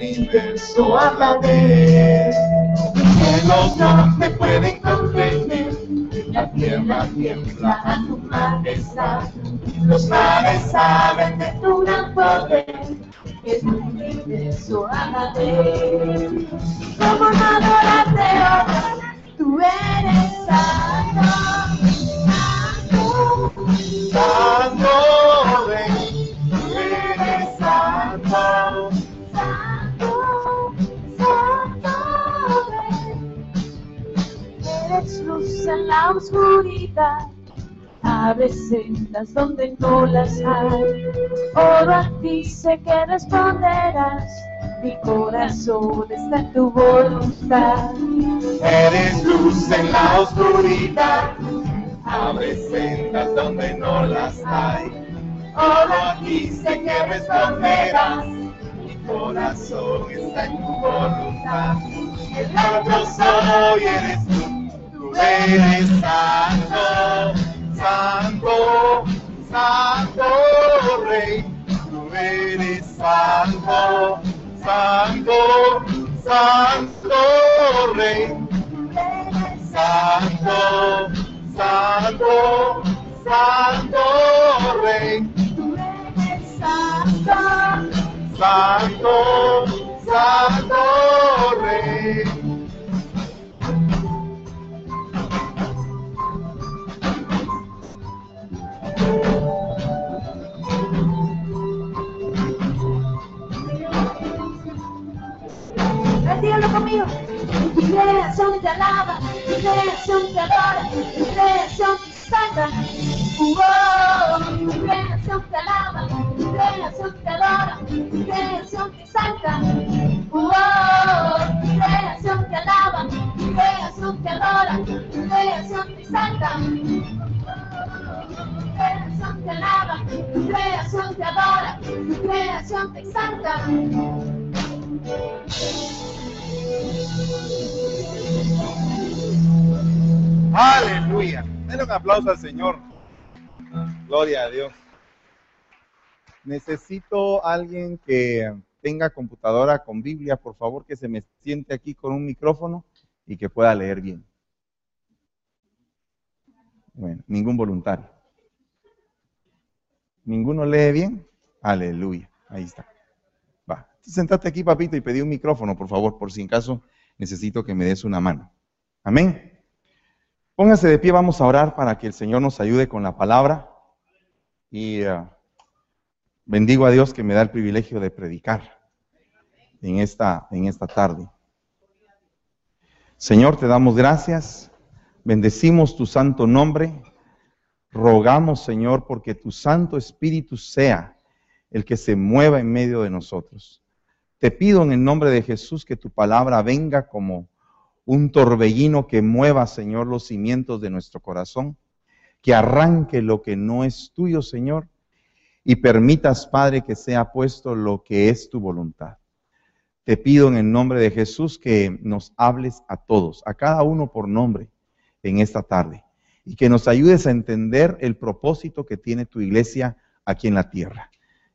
Universo habla de él. Los no te pueden comprender. La tierra tiembla a tu majestad. Los mares saben de tu gran poder. El universo habla de él. ¿Cómo no adorarte, oh? Tú eres santo. Santo. Santo luz en la oscuridad. Abres sendas donde no las hay. Oro a ti sé que responderás. Mi corazón está en tu voluntad. Eres luz en la oscuridad. Abres sendas donde no las hay. Oro a ti sé que responderás. Mi corazón está en tu voluntad. El otro soy eres tú. Tú eres santo, santo, santo Rey. Tú eres santo, santo, santo Rey. Santo, santo, santo Rey. Santo, santo, santo Rey. Dígalo conmigo. Tu creación te alaba, tu creación te adora, tu creación te santa. Oh, tu creación te alaba, tu creación te adora, tu creación te santa. Oh, tu creación te alaba, tu creación te adora, tu creación te santa. Tu creación te alaba, tu creación te adora, tu creación te exalta. Aleluya. Denle un aplauso al Señor. Gloria a Dios. Necesito alguien que tenga computadora con Biblia, por favor, que se me siente aquí con un micrófono y que pueda leer bien. Bueno, ningún voluntario. ¿Ninguno lee bien? Aleluya. Ahí está. Sentate aquí, papito, y pedí un micrófono, por favor, por si en caso necesito que me des una mano. Amén. Póngase de pie, vamos a orar para que el Señor nos ayude con la palabra. Y uh, bendigo a Dios que me da el privilegio de predicar en esta, en esta tarde. Señor, te damos gracias, bendecimos tu santo nombre, rogamos, Señor, porque tu Santo Espíritu sea el que se mueva en medio de nosotros. Te pido en el nombre de Jesús que tu palabra venga como un torbellino que mueva, Señor, los cimientos de nuestro corazón, que arranque lo que no es tuyo, Señor, y permitas, Padre, que sea puesto lo que es tu voluntad. Te pido en el nombre de Jesús que nos hables a todos, a cada uno por nombre, en esta tarde, y que nos ayudes a entender el propósito que tiene tu iglesia aquí en la tierra.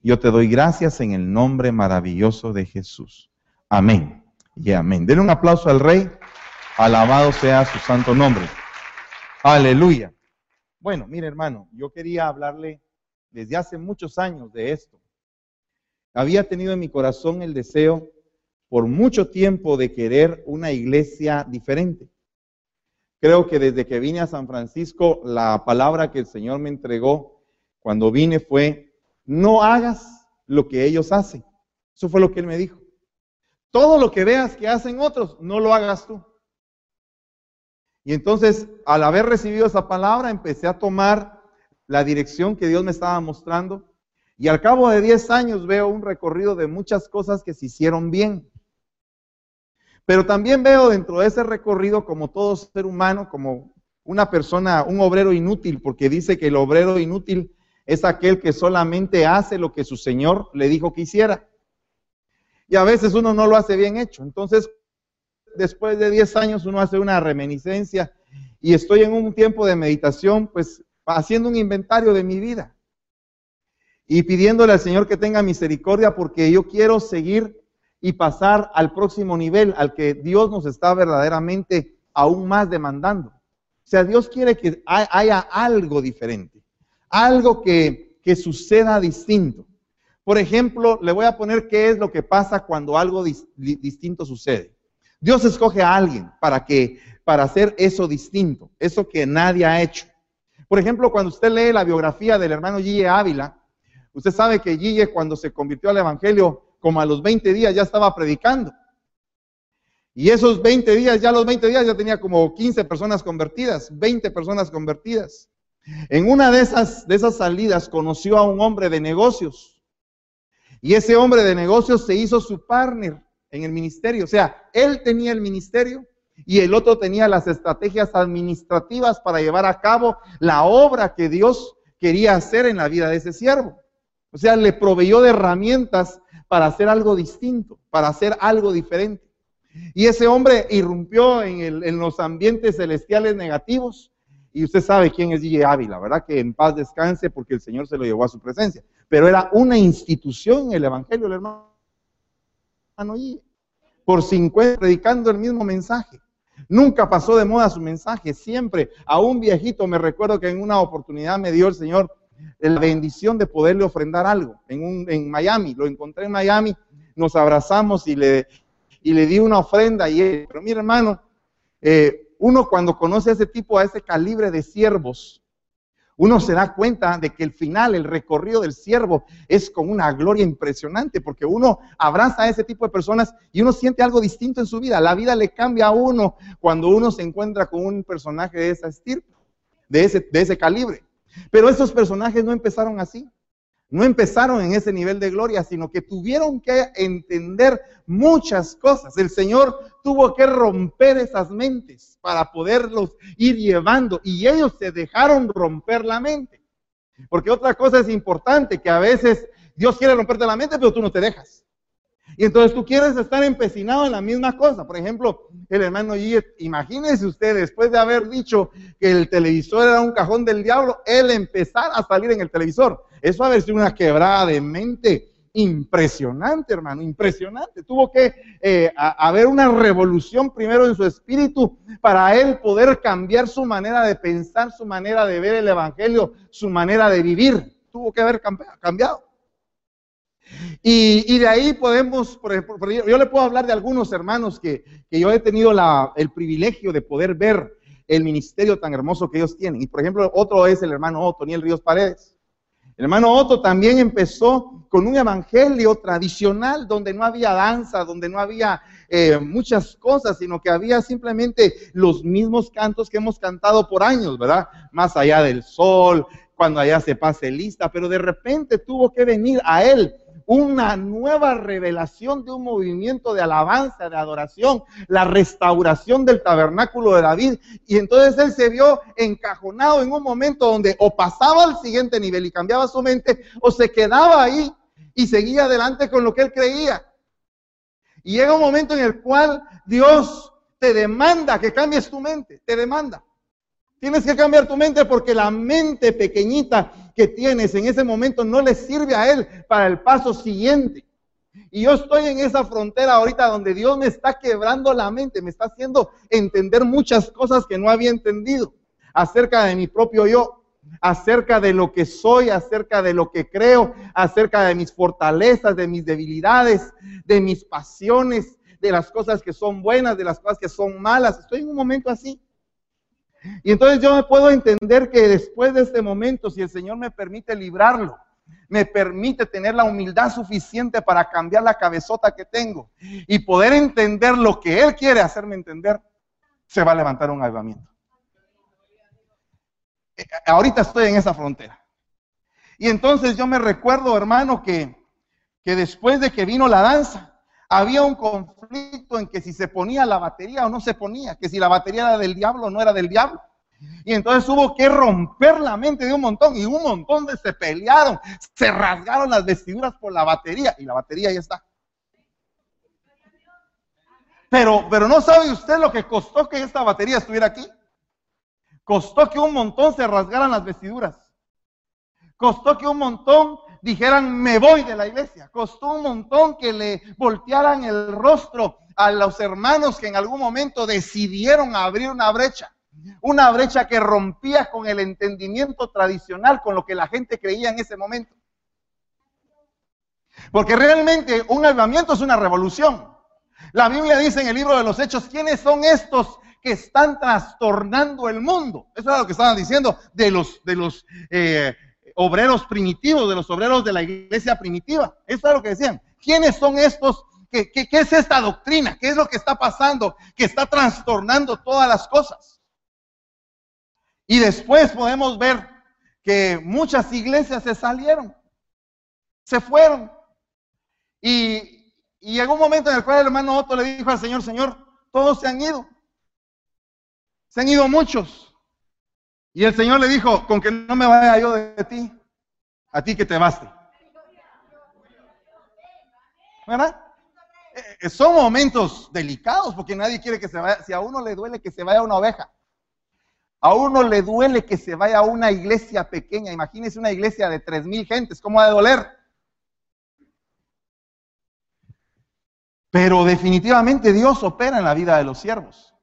Yo te doy gracias en el nombre maravilloso de Jesús. Amén y amén. Denle un aplauso al Rey. Alabado sea su santo nombre. Aleluya. Bueno, mire hermano, yo quería hablarle desde hace muchos años de esto. Había tenido en mi corazón el deseo por mucho tiempo de querer una iglesia diferente. Creo que desde que vine a San Francisco, la palabra que el Señor me entregó cuando vine fue, no hagas lo que ellos hacen. Eso fue lo que Él me dijo. Todo lo que veas que hacen otros, no lo hagas tú. Y entonces, al haber recibido esa palabra, empecé a tomar la dirección que Dios me estaba mostrando. Y al cabo de 10 años veo un recorrido de muchas cosas que se hicieron bien. Pero también veo dentro de ese recorrido, como todo ser humano, como una persona, un obrero inútil, porque dice que el obrero inútil es aquel que solamente hace lo que su Señor le dijo que hiciera. Y a veces uno no lo hace bien hecho. Entonces, después de 10 años uno hace una reminiscencia y estoy en un tiempo de meditación, pues haciendo un inventario de mi vida. y pidiéndole al Señor que tenga misericordia porque yo quiero seguir y pasar al próximo nivel, al que Dios nos está verdaderamente aún más demandando. O sea, Dios quiere que haya algo diferente, algo que, que suceda distinto. Por ejemplo, le voy a poner qué es lo que pasa cuando algo distinto sucede. Dios escoge a alguien para que para hacer eso distinto, eso que nadie ha hecho. Por ejemplo, cuando usted lee la biografía del hermano Gille Ávila, usted sabe que Gille cuando se convirtió al evangelio, como a los 20 días ya estaba predicando. Y esos 20 días, ya los 20 días ya tenía como 15 personas convertidas, 20 personas convertidas. En una de esas, de esas salidas conoció a un hombre de negocios y ese hombre de negocios se hizo su partner en el ministerio. O sea, él tenía el ministerio y el otro tenía las estrategias administrativas para llevar a cabo la obra que Dios quería hacer en la vida de ese siervo. O sea, le proveyó de herramientas para hacer algo distinto, para hacer algo diferente. Y ese hombre irrumpió en, en los ambientes celestiales negativos y usted sabe quién es Gigi Ávila, ¿verdad? Que en paz descanse porque el Señor se lo llevó a su presencia. Pero era una institución el Evangelio, el hermano Gigi. Por 50 predicando el mismo mensaje. Nunca pasó de moda su mensaje, siempre. A un viejito me recuerdo que en una oportunidad me dio el Señor la bendición de poderle ofrendar algo en, Miami. Lo encontré en Miami, nos abrazamos y le, y di una ofrenda. Y pero mi hermano, eh, uno cuando conoce a ese tipo, a ese calibre de siervos, uno se da cuenta de que el final, el recorrido del siervo es con una gloria impresionante, porque uno abraza a ese tipo de personas y uno siente algo distinto en su vida. La vida le cambia a uno cuando uno se encuentra con un personaje de esa estirpe, de ese, de ese calibre. Pero esos personajes no empezaron así no empezaron en ese nivel de gloria, sino que tuvieron que entender muchas cosas. El Señor tuvo que romper esas mentes para poderlos ir llevando y ellos se dejaron romper la mente. Porque otra cosa es importante, que a veces Dios quiere romperte la mente, pero tú no te dejas. Y entonces tú quieres estar empecinado en la misma cosa. Por ejemplo, el hermano G, imagínese usted, después de haber dicho que el televisor era un cajón del diablo, él empezar a salir en el televisor. Eso ha sido una quebrada de mente impresionante, hermano, impresionante. Tuvo que eh, haber una revolución primero en su espíritu para él poder cambiar su manera de pensar, su manera de ver el Evangelio, su manera de vivir. Tuvo que haber cambiado. Y, de ahí podemos, por ejemplo, yo le puedo hablar de algunos hermanos que, yo he tenido el privilegio de poder ver el ministerio tan hermoso que ellos tienen. Y por ejemplo, otro es el hermano Otto, el Ríos Paredes. El hermano Otto también empezó con un evangelio tradicional donde no había danza, donde no había eh, muchas cosas, sino que había simplemente los mismos cantos que hemos cantado por años, ¿verdad? Más allá del sol, cuando allá se pase lista, pero de repente tuvo que venir a él una nueva revelación de un movimiento de alabanza, de adoración, la restauración del tabernáculo de David. Y entonces él se vio encajonado en un momento donde o pasaba al siguiente nivel y cambiaba su mente, o se quedaba ahí y seguía adelante con lo que él creía. Y llega un momento en el cual Dios te demanda que cambies tu mente, te demanda. Tienes que cambiar tu mente porque la mente pequeñita que tienes en ese momento no le sirve a Él para el paso siguiente. Y yo estoy en esa frontera ahorita donde Dios me está quebrando la mente, me está haciendo entender muchas cosas que no había entendido acerca de mi propio yo, acerca de lo que soy, acerca de lo que creo, acerca de mis fortalezas, de mis debilidades, de mis pasiones, de las cosas que son buenas, de las cosas que son malas. Estoy en un momento así. Y entonces yo me puedo entender que después de este momento, si el Señor me permite librarlo, me permite tener la humildad suficiente para cambiar la cabezota que tengo y poder entender lo que Él quiere hacerme entender, se va a levantar un avivamiento. Eh, ahorita estoy en esa frontera. Y entonces yo me recuerdo, hermano, que, que después de que vino la danza, había un conflicto en que si se ponía la batería o no se ponía, que si la batería era del diablo o no era del diablo. Y entonces hubo que romper la mente de un montón y un montón de se pelearon, se rasgaron las vestiduras por la batería y la batería ya está. Pero, pero no sabe usted lo que costó que esta batería estuviera aquí. Costó que un montón se rasgaran las vestiduras. Costó que un montón dijeran, me voy de la iglesia. Costó un montón que le voltearan el rostro a los hermanos que en algún momento decidieron abrir una brecha. Una brecha que rompía con el entendimiento tradicional, con lo que la gente creía en ese momento. Porque realmente un avivamiento es una revolución. La Biblia dice en el libro de los Hechos, ¿quiénes son estos que están trastornando el mundo? Eso es lo que estaban diciendo de los, de los eh, obreros primitivos, de los obreros de la iglesia primitiva. Eso es lo que decían. ¿Quiénes son estos? ¿Qué, es esta doctrina? ¿Qué es lo que está pasando? Que está trastornando todas las cosas. Y después podemos ver que muchas iglesias se salieron, se fueron. Y, llegó un momento en el cual el hermano Otto le dijo al Señor, Señor, todos se han ido. Se han ido muchos. Y el Señor le dijo, con que no me vaya yo de, ti, a ti que te baste. ¿Verdad? Eh, eh, son momentos delicados porque nadie quiere que se vaya. Si a uno le duele que se vaya una oveja, a uno le duele que se vaya a una iglesia pequeña. Imagínese una iglesia de tres mil gentes, ¿cómo ha de doler? Pero definitivamente Dios opera en la vida de los siervos.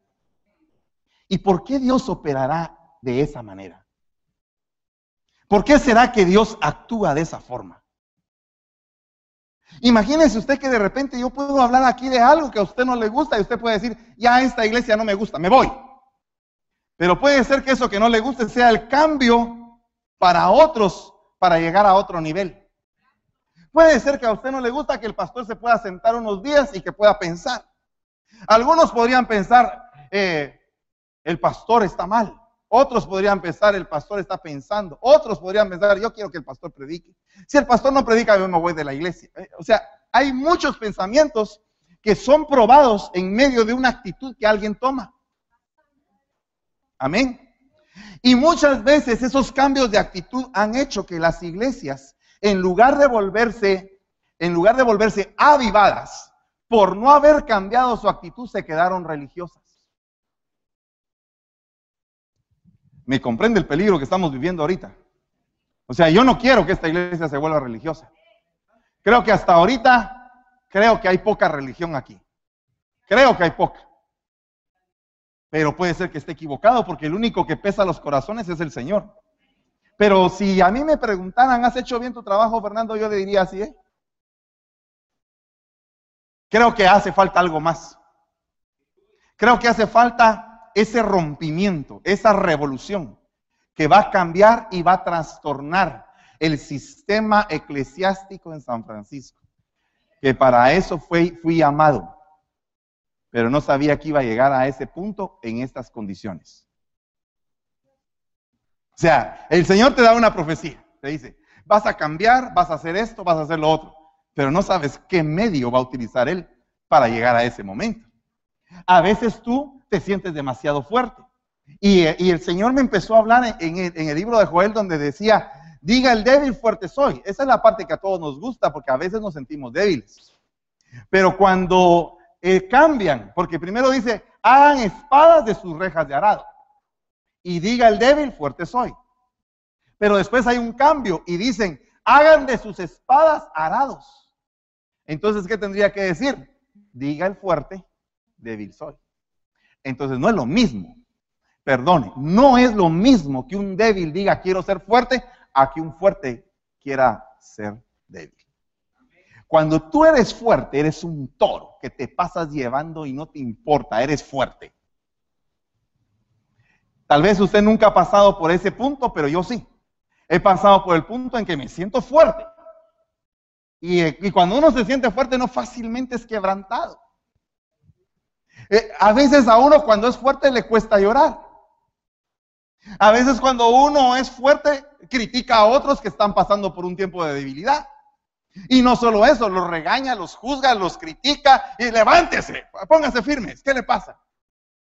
¿Y por qué Dios operará de esa manera? ¿Por qué será que Dios actúa de esa forma? Imagínese usted que de repente yo puedo hablar aquí de algo que a usted no le gusta y usted puede decir, ya esta iglesia no me gusta, me voy. Pero puede ser que eso que no le guste sea el cambio para otros, para llegar a otro nivel. Puede ser que a usted no le gusta que el pastor se pueda sentar unos días y que pueda pensar. Algunos podrían pensar, eh, el pastor está mal. Otros podrían pensar, el pastor está pensando. Otros podrían pensar, yo quiero que el pastor predique. Si el pastor no predica, yo me voy de la iglesia. Eh, o sea, hay muchos pensamientos que son probados en medio de una actitud que alguien toma. Amén. Y muchas veces esos cambios de actitud han hecho que las iglesias, en lugar de volverse, en lugar de volverse avivadas, por no haber cambiado su actitud, se quedaron religiosas. Me comprende el peligro que estamos viviendo ahorita. O sea, yo no quiero que esta iglesia se vuelva religiosa. Creo que hasta ahorita, creo que hay poca religión aquí. Creo que hay poca pero puede ser que esté equivocado porque el único que pesa los corazones es el Señor. Pero si a mí me preguntaran, ¿has hecho bien tu trabajo, Fernando? Yo le diría así, ¿eh? Creo que hace falta algo más. Creo que hace falta ese rompimiento, esa revolución que va a cambiar y va a trastornar el sistema eclesiástico en San Francisco. Que para eso fui, fui amado pero no sabía que iba a llegar a ese punto en estas condiciones. O sea, el Señor te da una profecía, te dice, vas a cambiar, vas a hacer esto, vas a hacer lo otro, pero no sabes qué medio va a utilizar Él para llegar a ese momento. A veces tú te sientes demasiado fuerte. Y, el Señor me empezó a hablar en, el libro de Joel donde decía, diga el débil, fuerte soy. Esa es la parte que a todos nos gusta porque a veces nos sentimos débiles. Pero cuando eh, cambian, porque primero dice, hagan espadas de sus rejas de arado. Y diga el débil, fuerte soy. Pero después hay un cambio y dicen, hagan de sus espadas arados. Entonces, ¿qué tendría que decir? Diga el fuerte, débil soy. Entonces, no es lo mismo. Perdone, no es lo mismo que un débil diga quiero ser fuerte a que un fuerte quiera ser débil. Cuando tú eres fuerte, eres un toro que te pasas llevando y no te importa, eres fuerte. Tal vez usted nunca ha pasado por ese punto, pero yo sí. He pasado por el punto en que me siento fuerte. Y, cuando uno se siente fuerte, no fácilmente es quebrantado. Eh, a veces a uno cuando es fuerte le cuesta llorar. A veces cuando uno es fuerte, critica a otros que están pasando por un tiempo de debilidad. Y no solo eso, los regaña, los juzga, los critica y levántese, póngase firmes. ¿Qué le pasa?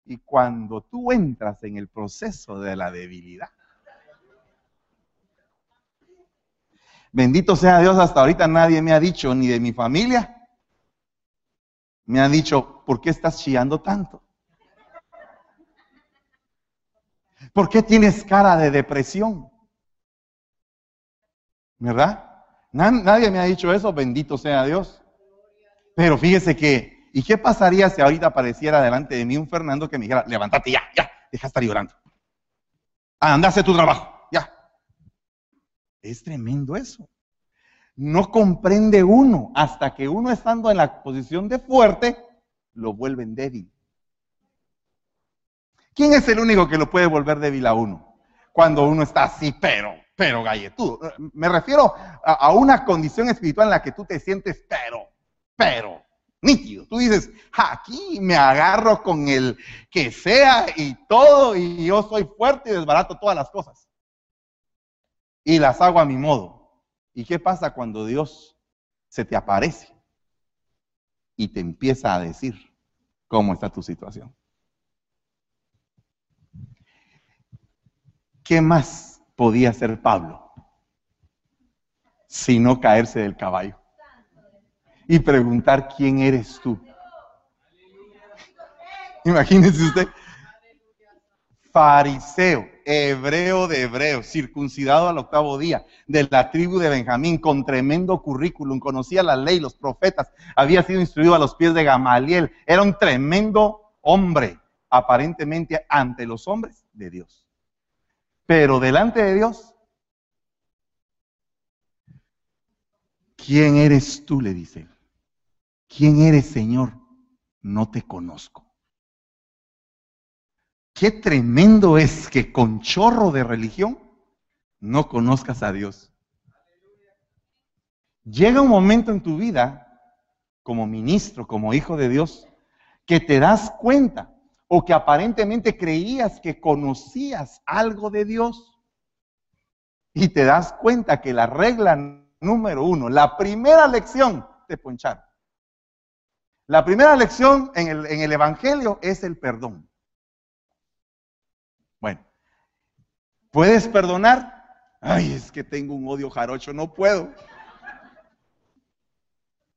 Y cuando tú entras en el proceso de la debilidad, bendito sea Dios, hasta ahorita nadie me ha dicho, ni de mi familia, me han dicho, ¿por qué estás chillando tanto? ¿Por qué tienes cara de depresión? ¿Verdad? Nadie me ha dicho eso, bendito sea Dios. Pero fíjese que, ¿y qué pasaría si ahorita apareciera delante de mí un Fernando que me dijera, levántate ya, ya, deja de estar llorando. Anda, hace tu trabajo, ya. Es tremendo eso. No comprende uno hasta que uno estando en la posición de fuerte, lo vuelven débil. ¿Quién es el único que lo puede volver débil a uno? Cuando uno está así, pero, pero galletudo. Me refiero a, una condición espiritual en la que tú te sientes, pero, pero, nítido. Tú dices, aquí me agarro con el que sea y todo, y yo soy fuerte y desbarato todas las cosas. Y las hago a mi modo. ¿Y qué pasa cuando Dios se te aparece y te empieza a decir cómo está tu situación? ¿Qué más podía hacer Pablo? Sino caerse del caballo y preguntar quién eres tú. Imagínense usted, fariseo, hebreo de hebreo, circuncidado al octavo día, de la tribu de Benjamín, con tremendo currículum, conocía la ley, los profetas, había sido instruido a los pies de Gamaliel, era un tremendo hombre, aparentemente ante los hombres de Dios. Pero delante de Dios, ¿quién eres tú? le dice. ¿Quién eres, Señor? No te conozco. Qué tremendo es que con chorro de religión no conozcas a Dios. Llega un momento en tu vida, como ministro, como hijo de Dios, que te das cuenta o que aparentemente creías que conocías algo de Dios y te das cuenta que la regla número uno, la primera lección, te poncharon. La primera lección en el, en el Evangelio es el perdón. Bueno, ¿puedes perdonar? Ay, es que tengo un odio jarocho, no puedo.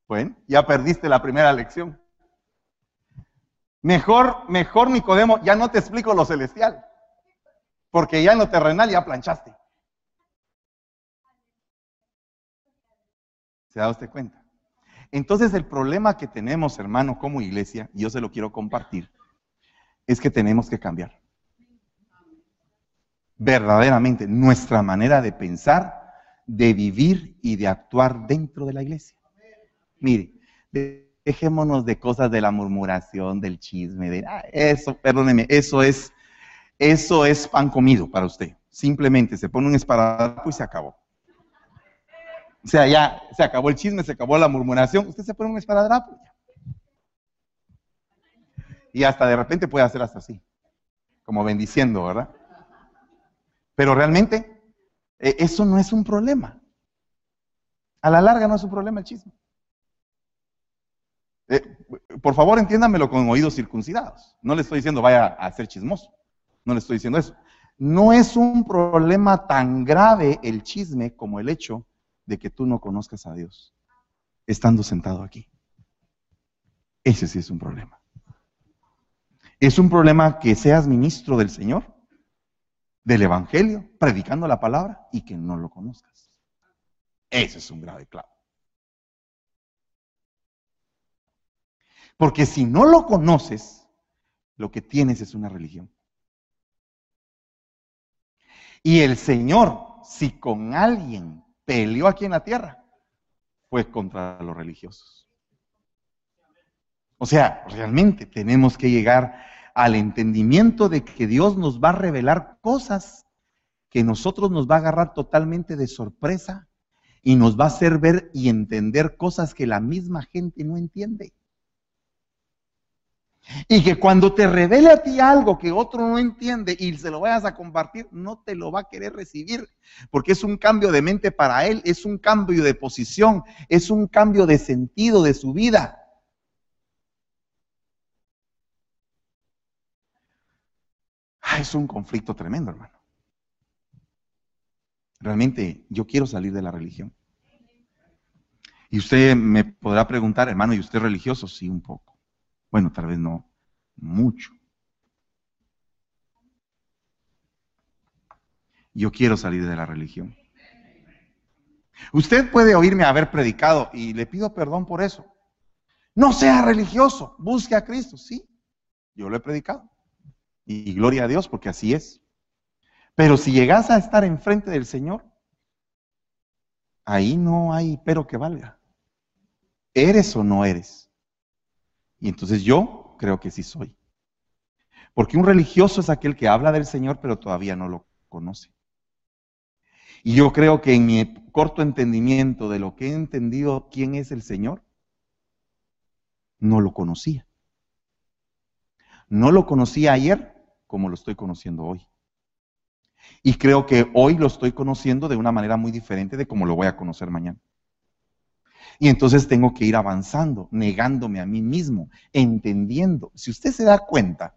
Bueno, ya perdiste la primera lección. Mejor, mejor Nicodemo, ya no te explico lo celestial, porque ya en lo terrenal ya planchaste. ¿Se da usted cuenta? Entonces el problema que tenemos, hermano, como iglesia, y yo se lo quiero compartir, es que tenemos que cambiar. Verdaderamente nuestra manera de pensar, de vivir y de actuar dentro de la iglesia. Mire, dejémonos de cosas de la murmuración, del chisme, de ah, eso, perdóneme, eso es, eso es pan comido para usted. Simplemente se pone un esparadrapo y se acabó. O sea, ya se acabó el chisme, se acabó la murmuración. Usted se pone un esparadrapo. Y hasta de repente puede hacer hasta así, como bendiciendo, ¿verdad? Pero realmente eh, eso no es un problema. A la larga no es un problema el chisme. Eh, por favor, entiéndamelo con oídos circuncidados. No le estoy diciendo vaya a ser chismoso. No le estoy diciendo eso. No es un problema tan grave el chisme como el hecho de que tú no conozcas a Dios estando sentado aquí. Ese sí es un problema. Es un problema que seas ministro del Señor, del Evangelio, predicando la palabra y que no lo conozcas. Ese es un grave clavo. Porque si no lo conoces, lo que tienes es una religión. Y el Señor, si con alguien peleó aquí en la tierra, fue contra los religiosos. O sea, realmente tenemos que llegar al entendimiento de que Dios nos va a revelar cosas que nosotros nos va a agarrar totalmente de sorpresa y nos va a hacer ver y entender cosas que la misma gente no entiende. Y que cuando te revele a ti algo que otro no entiende y se lo vayas a compartir, no te lo va a querer recibir, porque es un cambio de mente para él, es un cambio de posición, es un cambio de sentido de su vida. Ah, es un conflicto tremendo, hermano. Realmente yo quiero salir de la religión. Y usted me podrá preguntar, hermano, ¿y usted es religioso? Sí, un poco. Bueno, tal vez no mucho. Yo quiero salir de la religión. Usted puede oírme haber predicado y le pido perdón por eso. No sea religioso, busque a Cristo. Sí, yo lo he predicado. Y, gloria a Dios porque así es. Pero si llegas a estar enfrente del Señor, ahí no hay pero que valga. ¿Eres o no eres? Y entonces yo creo que sí soy. Porque un religioso es aquel que habla del Señor pero todavía no lo conoce. Y yo creo que en mi corto entendimiento de lo que he entendido quién es el Señor, no lo conocía. No lo conocía ayer como lo estoy conociendo hoy. Y creo que hoy lo estoy conociendo de una manera muy diferente de como lo voy a conocer mañana. Y entonces tengo que ir avanzando, negándome a mí mismo, entendiendo. Si usted se da cuenta,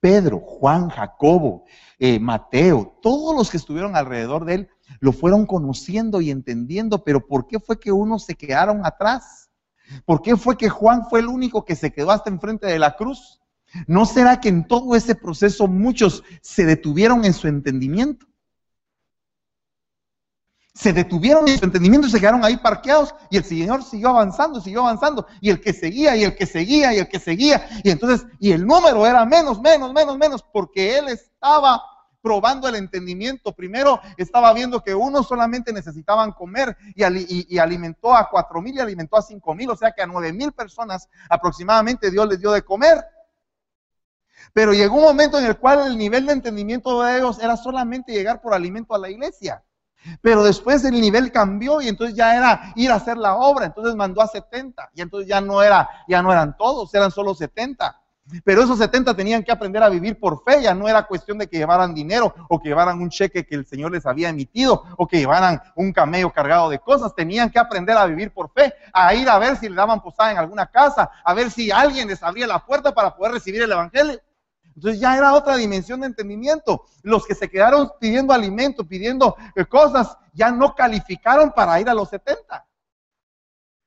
Pedro, Juan, Jacobo, eh, Mateo, todos los que estuvieron alrededor de él, lo fueron conociendo y entendiendo, pero ¿por qué fue que unos se quedaron atrás? ¿Por qué fue que Juan fue el único que se quedó hasta enfrente de la cruz? ¿No será que en todo ese proceso muchos se detuvieron en su entendimiento? Se detuvieron en su entendimiento y se quedaron ahí parqueados y el Señor siguió avanzando, siguió avanzando y el que seguía y el que seguía y el que seguía y entonces y el número era menos, menos, menos, menos porque él estaba probando el entendimiento. Primero estaba viendo que unos solamente necesitaban comer y, alimentó a cuatro mil y alimentó a cinco mil, o sea que a nueve mil personas aproximadamente Dios les dio de comer. Pero llegó un momento en el cual el nivel de entendimiento de ellos era solamente llegar por alimento a la iglesia. Pero después el nivel cambió y entonces ya era ir a hacer la obra. Entonces mandó a 70 y entonces ya no era, ya no eran todos, eran solo 70. Pero esos 70 tenían que aprender a vivir por fe, ya no era cuestión de que llevaran dinero o que llevaran un cheque que el Señor les había emitido o que llevaran un camello cargado de cosas, tenían que aprender a vivir por fe, a ir a ver si le daban posada en alguna casa, a ver si alguien les abría la puerta para poder recibir el Evangelio. Entonces ya era otra dimensión de entendimiento. Los que se quedaron pidiendo alimento, pidiendo eh, cosas, ya no calificaron para ir a los 70.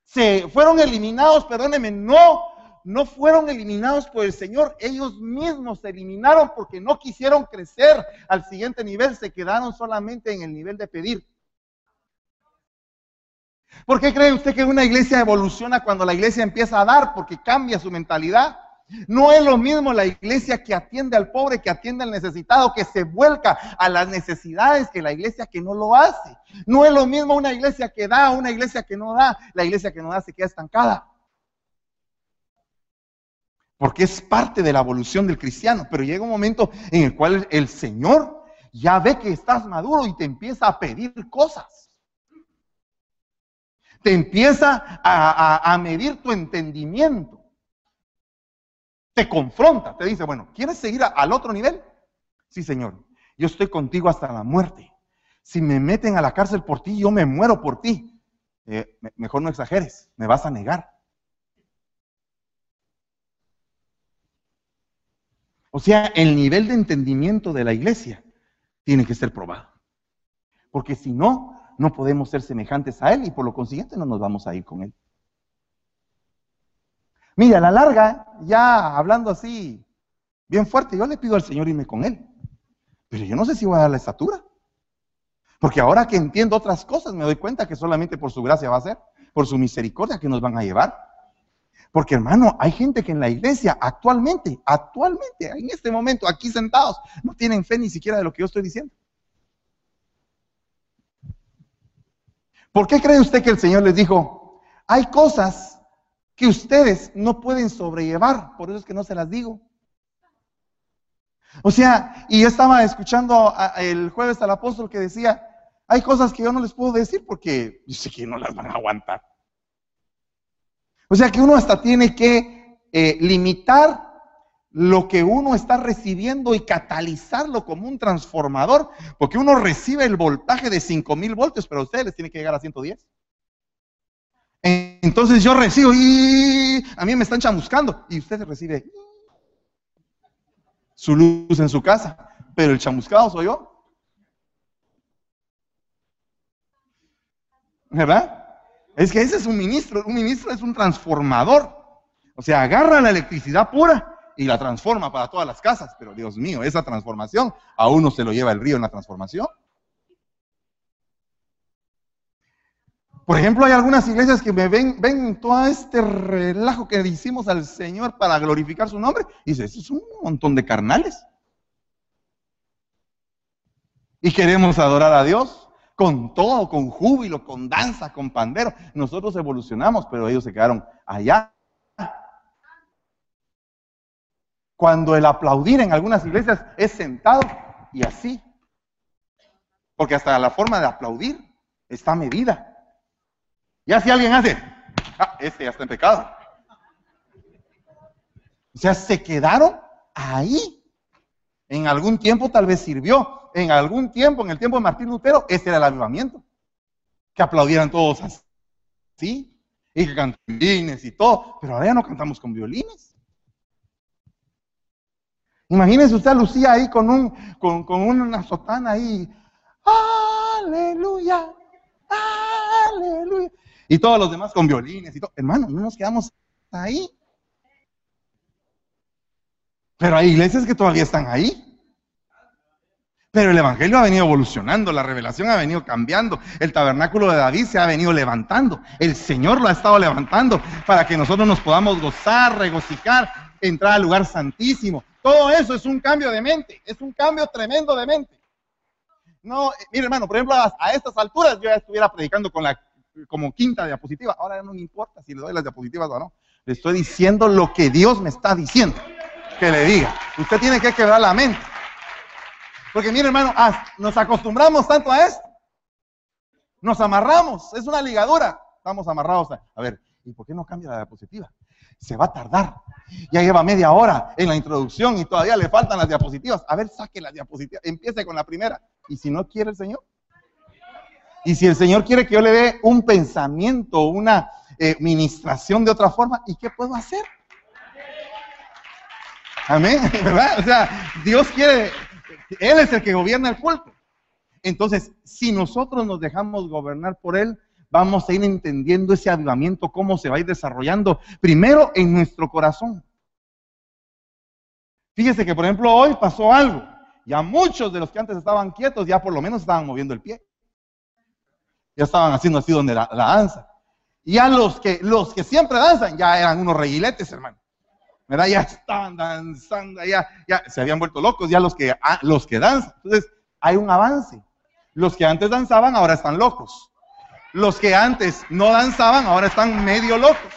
Se fueron eliminados, perdónenme, no no fueron eliminados por el Señor, ellos mismos se eliminaron porque no quisieron crecer al siguiente nivel, se quedaron solamente en el nivel de pedir. ¿Por qué cree usted que una iglesia evoluciona cuando la iglesia empieza a dar? Porque cambia su mentalidad. No es lo mismo la iglesia que atiende al pobre, que atiende al necesitado, que se vuelca a las necesidades que la iglesia que no lo hace. No es lo mismo una iglesia que da, una iglesia que no da. La iglesia que no da se queda estancada porque es parte de la evolución del cristiano, pero llega un momento en el cual el Señor ya ve que estás maduro y te empieza a pedir cosas. Te empieza a, medir tu entendimiento. Te confronta, te dice, bueno, ¿quieres seguir al otro nivel? Sí, Señor, yo estoy contigo hasta la muerte. Si me meten a la cárcel por ti, yo me muero por ti. Eh, mejor no exageres, me vas a negar. O sea, el nivel de entendimiento de la iglesia tiene que ser probado. Porque si no, no podemos ser semejantes a Él y por lo consiguiente no nos vamos a ir con Él. Mira, a la larga, ya hablando así, bien fuerte, yo le pido al Señor irme con Él. Pero yo no sé si voy a dar la estatura. Porque ahora que entiendo otras cosas, me doy cuenta que solamente por su gracia va a ser, por su misericordia que nos van a llevar. Porque hermano, hay gente que en la iglesia actualmente, actualmente, en este momento, aquí sentados, no tienen fe ni siquiera de lo que yo estoy diciendo. ¿Por qué cree usted que el Señor les dijo, hay cosas que ustedes no pueden sobrellevar, por eso es que no se las digo? O sea, y yo estaba escuchando el jueves al apóstol que decía, hay cosas que yo no les puedo decir porque yo sé que no las van a aguantar. O sea que uno hasta tiene que eh, limitar lo que uno está recibiendo y catalizarlo como un transformador, porque uno recibe el voltaje de 5000 voltios, pero a ustedes les tiene que llegar a 110. Entonces yo recibo y a mí me están chamuscando y usted recibe su luz en su casa, pero el chamuscado soy yo. ¿Verdad? Es que ese es un ministro, un ministro es un transformador. O sea, agarra la electricidad pura y la transforma para todas las casas. Pero Dios mío, esa transformación, a uno se lo lleva el río en la transformación. Por ejemplo, hay algunas iglesias que me ven, ven todo este relajo que hicimos al Señor para glorificar su nombre. Y dice, eso es un montón de carnales. Y queremos adorar a Dios con todo, con júbilo, con danza, con pandero. Nosotros evolucionamos, pero ellos se quedaron allá. Cuando el aplaudir en algunas iglesias es sentado y así. Porque hasta la forma de aplaudir está medida. Ya si alguien hace, ah, ese ya está en pecado. O sea, se quedaron ahí. En algún tiempo tal vez sirvió. En algún tiempo, en el tiempo de Martín Lutero, ese era el avivamiento. Que aplaudieran todos así. Y que canten violines y todo. Pero ahora ya no cantamos con violines. Imagínense usted a Lucía ahí con, un, con, con una sotana ahí. Aleluya. Aleluya. Y todos los demás con violines y todo. Hermano, no nos quedamos ahí. Pero hay iglesias que todavía están ahí. Pero el Evangelio ha venido evolucionando, la revelación ha venido cambiando, el tabernáculo de David se ha venido levantando, el Señor lo ha estado levantando para que nosotros nos podamos gozar, regocijar, entrar al lugar santísimo. Todo eso es un cambio de mente, es un cambio tremendo de mente. No, mire hermano, por ejemplo, a, estas alturas yo ya estuviera predicando con la como quinta diapositiva. Ahora no me importa si le doy las diapositivas o no. Le estoy diciendo lo que Dios me está diciendo que le diga. Usted tiene que quebrar la mente. Porque mire, hermano, nos acostumbramos tanto a esto. Nos amarramos. Es una ligadura. Estamos amarrados. A, a ver, ¿y por qué no cambia la diapositiva? Se va a tardar. Ya lleva media hora en la introducción y todavía le faltan las diapositivas. A ver, saque las diapositivas. Empiece con la primera. Y si no quiere el Señor, y si el Señor quiere que yo le dé un pensamiento, una eh, ministración de otra forma, ¿y qué puedo hacer? Amén, ¿verdad? O sea, Dios quiere, Él es el que gobierna el culto. Entonces, si nosotros nos dejamos gobernar por Él, vamos a ir entendiendo ese avivamiento, cómo se va a ir desarrollando, primero en nuestro corazón. Fíjese que, por ejemplo, hoy pasó algo. Ya muchos de los que antes estaban quietos, ya por lo menos estaban moviendo el pie. Ya estaban haciendo así donde la, danza. Y ya los que, los que siempre danzan, ya eran unos reguiletes, hermano. ¿Verdad? Ya estaban danzando, ya, ya se habían vuelto locos, ya los que, ah, los que danzan. Entonces, hay un avance. Los que antes danzaban ahora están locos. Los que antes no danzaban ahora están medio locos.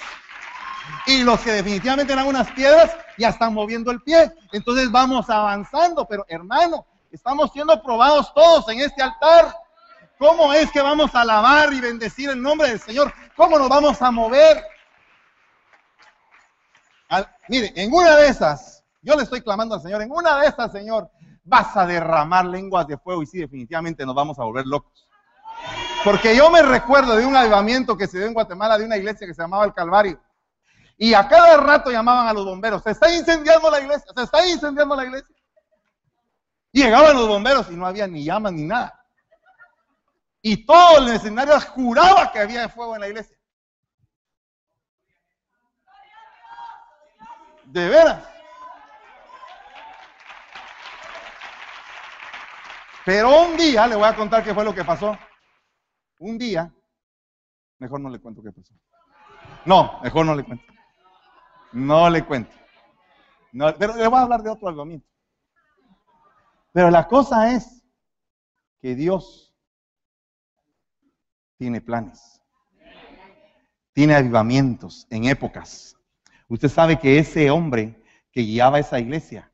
Y los que definitivamente eran unas piedras ya están moviendo el pie. Entonces vamos avanzando, pero hermano, estamos siendo probados todos en este altar. ¿Cómo es que vamos a alabar y bendecir el nombre del Señor? ¿Cómo nos vamos a mover? mire, en una de esas, yo le estoy clamando al Señor, en una de esas, Señor, vas a derramar lenguas de fuego y sí, definitivamente nos vamos a volver locos. Porque yo me recuerdo de un avivamiento que se dio en Guatemala de una iglesia que se llamaba el Calvario. Y a cada rato llamaban a los bomberos, se está incendiando la iglesia, se está incendiando la iglesia. Y llegaban los bomberos y no había ni llamas ni nada. Y todo el escenario juraba que había fuego en la iglesia. De veras. Pero un día, le voy a contar qué fue lo que pasó. Un día, mejor no le cuento qué pasó. No, mejor no le cuento. No le cuento. pero le voy a hablar de otro argumento. Pero la cosa es que Dios tiene planes. Tiene avivamientos en épocas. Usted sabe que ese hombre que guiaba esa iglesia,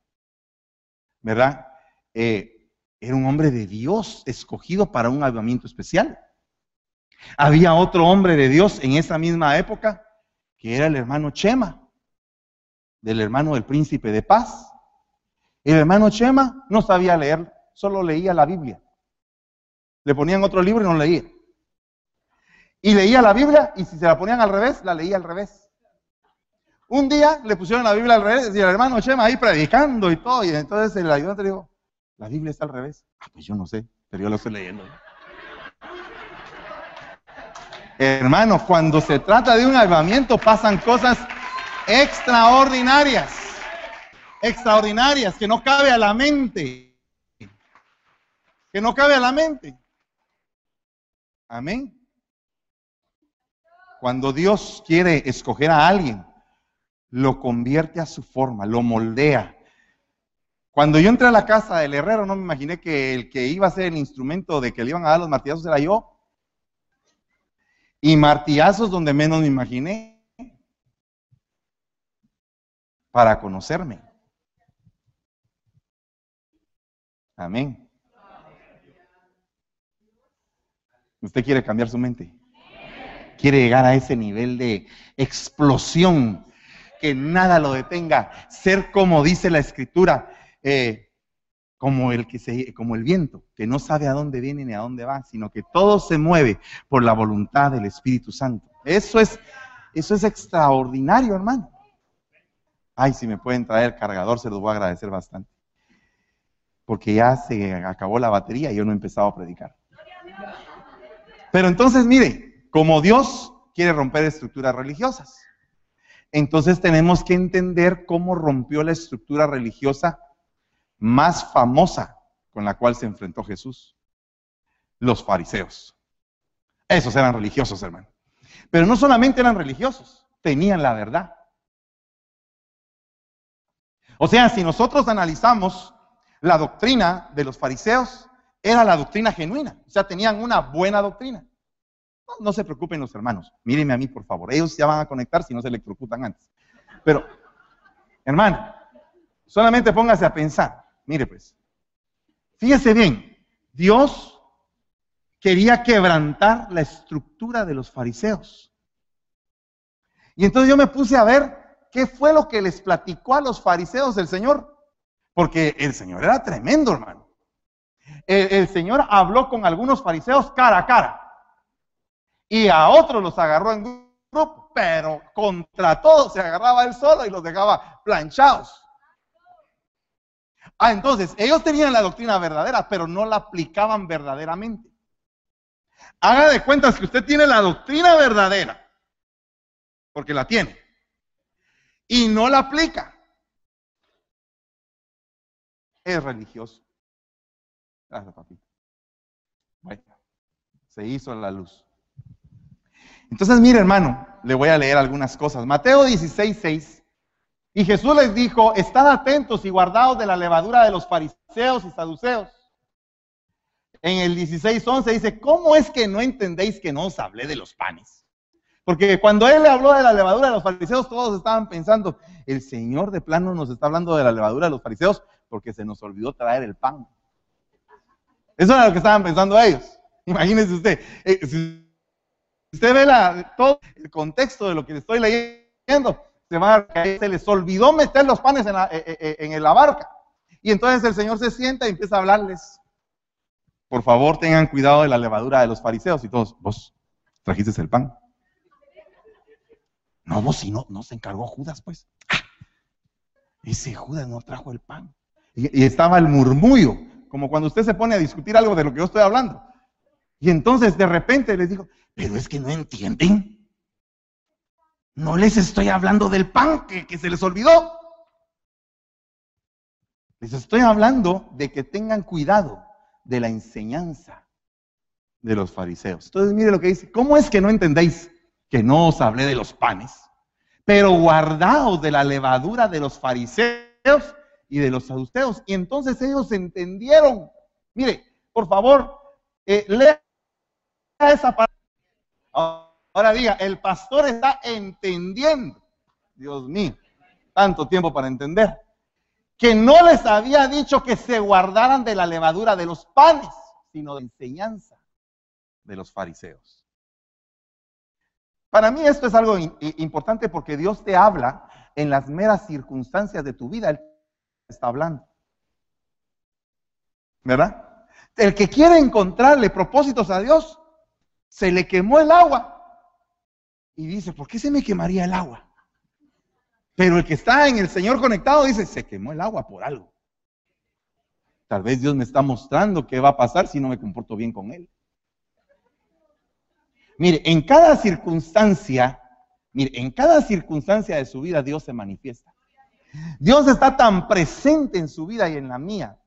¿verdad? Eh, era un hombre de Dios escogido para un avivamiento especial. Había otro hombre de Dios en esa misma época que era el hermano Chema, del hermano del príncipe de paz. El hermano Chema no sabía leer, solo leía la Biblia. Le ponían otro libro y no leía. Y leía la Biblia y si se la ponían al revés, la leía al revés. Un día le pusieron la Biblia al revés y el hermano Chema ahí predicando y todo. Y entonces el ayudante dijo, la Biblia está al revés. Ah, pues yo no sé, pero yo lo estoy leyendo. Hermano, cuando se trata de un avivamiento pasan cosas extraordinarias. Extraordinarias que no cabe a la mente. Que no cabe a la mente. Amén. Cuando Dios quiere escoger a alguien, lo convierte a su forma, lo moldea. Cuando yo entré a la casa del herrero, no me imaginé que el que iba a ser el instrumento de que le iban a dar los martillazos era yo. Y martillazos donde menos me imaginé para conocerme. Amén. ¿Usted quiere cambiar su mente? Quiere llegar a ese nivel de explosión, que nada lo detenga, ser como dice la escritura, eh, como el que se, como el viento, que no sabe a dónde viene ni a dónde va, sino que todo se mueve por la voluntad del Espíritu Santo. Eso es, eso es extraordinario, hermano. Ay, si me pueden traer cargador, se los voy a agradecer bastante. Porque ya se acabó la batería y yo no he empezado a predicar. Pero entonces, mire, como Dios quiere romper estructuras religiosas, entonces tenemos que entender cómo rompió la estructura religiosa más famosa con la cual se enfrentó Jesús. Los fariseos. Esos eran religiosos, hermano. Pero no solamente eran religiosos, tenían la verdad. O sea, si nosotros analizamos la doctrina de los fariseos, era la doctrina genuina. O sea, tenían una buena doctrina. No, se preocupen los hermanos. Mírenme a mí, por favor. Ellos ya van a conectar si no se electrocutan antes. Pero, hermano, solamente póngase a pensar. Mire pues, fíjese bien, Dios quería quebrantar la estructura de los fariseos. Y entonces yo me puse a ver qué fue lo que les platicó a los fariseos del Señor. Porque el Señor era tremendo, hermano. El, Señor habló con algunos fariseos cara a cara. Y a otros los agarró en grupo, pero contra todos se agarraba él solo y los dejaba planchados. Ah, entonces, ellos tenían la doctrina verdadera, pero no la aplicaban verdaderamente. Haga de cuentas que usted tiene la doctrina verdadera, porque la tiene, y no la aplica. Es religioso. Gracias, papito. Bueno, se hizo la luz. Entonces, mire, hermano, le voy a leer algunas cosas. Mateo 16, 6 y Jesús les dijo, estad atentos y guardados de la levadura de los fariseos y saduceos. En el 16.11 dice, ¿cómo es que no entendéis que no os hablé de los panes? Porque cuando él le habló de la levadura de los fariseos, todos estaban pensando, el Señor de plano nos está hablando de la levadura de los fariseos porque se nos olvidó traer el pan. Eso era lo que estaban pensando ellos. Imagínense usted, eh, usted ve la, todo el contexto de lo que le estoy leyendo, se, se les olvidó meter los panes en la, eh, eh, en la barca. Y entonces el Señor se sienta y empieza a hablarles. Por favor, tengan cuidado de la levadura de los fariseos. Y todos, vos trajiste el pan. No, vos si no, no se encargó Judas, pues. Ah, ese Judas no trajo el pan. Y, y, estaba el murmullo, como cuando usted se pone a discutir algo de lo que yo estoy hablando. Y entonces de repente les dijo, pero es que no entienden. No les estoy hablando del pan que, se les olvidó. Les estoy hablando de que tengan cuidado de la enseñanza de los fariseos. Entonces mire lo que dice, ¿cómo es que no entendéis que no os hablé de los panes? Pero guardaos de la levadura de los fariseos y de los saduceos. Y entonces ellos entendieron. Mire, por favor, eh, lea esa palabra. Ahora diga, el pastor está entendiendo. Dios mío, tanto tiempo para entender. Que no les había dicho que se guardaran de la levadura de los panes, sino de enseñanza de los fariseos. Para mí esto es algo importante porque Dios te habla en las meras circunstancias de tu vida. Él está hablando. ¿Verdad? El que quiere encontrarle propósitos a Dios, se le quemó el agua y dice, ¿por qué se me quemaría el agua? Pero el que está en el Señor conectado dice, se quemó el agua por algo. Tal vez Dios me está mostrando qué va a pasar si no me comporto bien con Él. Mire, en cada circunstancia, mire, en cada circunstancia de su vida Dios se manifiesta. Dios está tan presente en su vida y en la mía,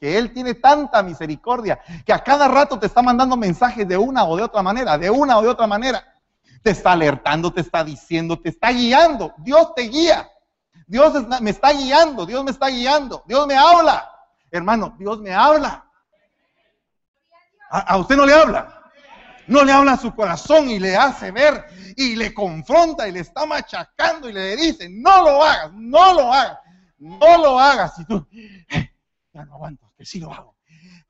que Él tiene tanta misericordia, que a cada rato te está mandando mensajes de una o de otra manera, de una o de otra manera. Te está alertando, te está diciendo, te está guiando. Dios te guía. Dios me está guiando, Dios me está guiando, Dios me habla. Hermano, Dios me habla. ¿A, usted no le habla? No le habla a su corazón y le hace ver y le confronta y le está machacando y le dice, no lo hagas, no lo hagas, no lo hagas. Y tú, eh, ya no aguanto, que sí lo hago.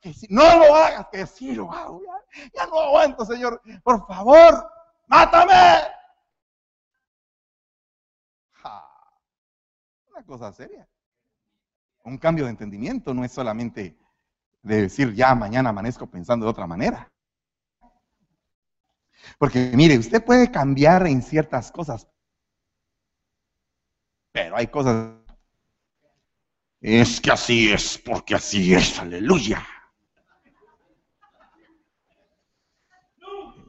Que no lo hagas, que sí lo hago. Ya, no aguanto, Señor. Por favor, mátame. una cosa seria. Un cambio de entendimiento no es solamente de decir ya mañana amanezco pensando de otra manera. Porque mire, usted puede cambiar en ciertas cosas, pero hay cosas... Es que así es, porque así es, aleluya.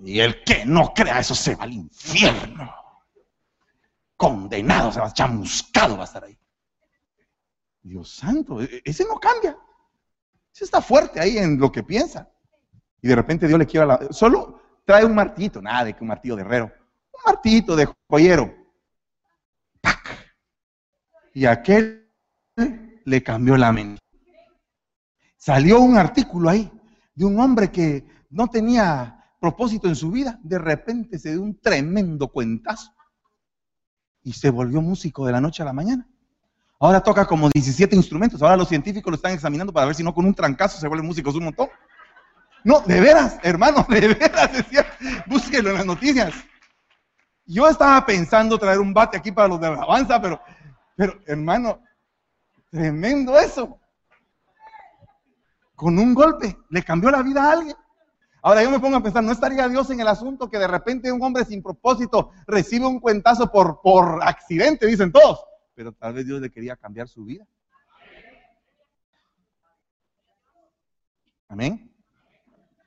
Y el que no crea eso se va al infierno. Condenado, se va chamuscado, va a estar ahí. Dios santo, e-, ese no cambia. Ese está fuerte ahí en lo que piensa. Y de repente Dios le quiere la... Solo trae un martito, nada de que un martillo de herrero. Un martito de joyero. ¡Pac! Y aquel le cambió la mente. Salió un artículo ahí de un hombre que no tenía propósito en su vida, de repente se dio un tremendo cuentazo y se volvió músico de la noche a la mañana. Ahora toca como 17 instrumentos. Ahora los científicos lo están examinando para ver si no con un trancazo se vuelven músicos un montón. No, de veras, hermano, de veras, decía, búsquelo en las noticias. Yo estaba pensando traer un bate aquí para los de alabanza, pero, pero hermano, tremendo eso. Con un golpe le cambió la vida a alguien. Ahora yo me pongo a pensar, ¿no estaría Dios en el asunto que de repente un hombre sin propósito recibe un cuentazo por, por accidente, dicen todos? Pero tal vez Dios le quería cambiar su vida. Amén.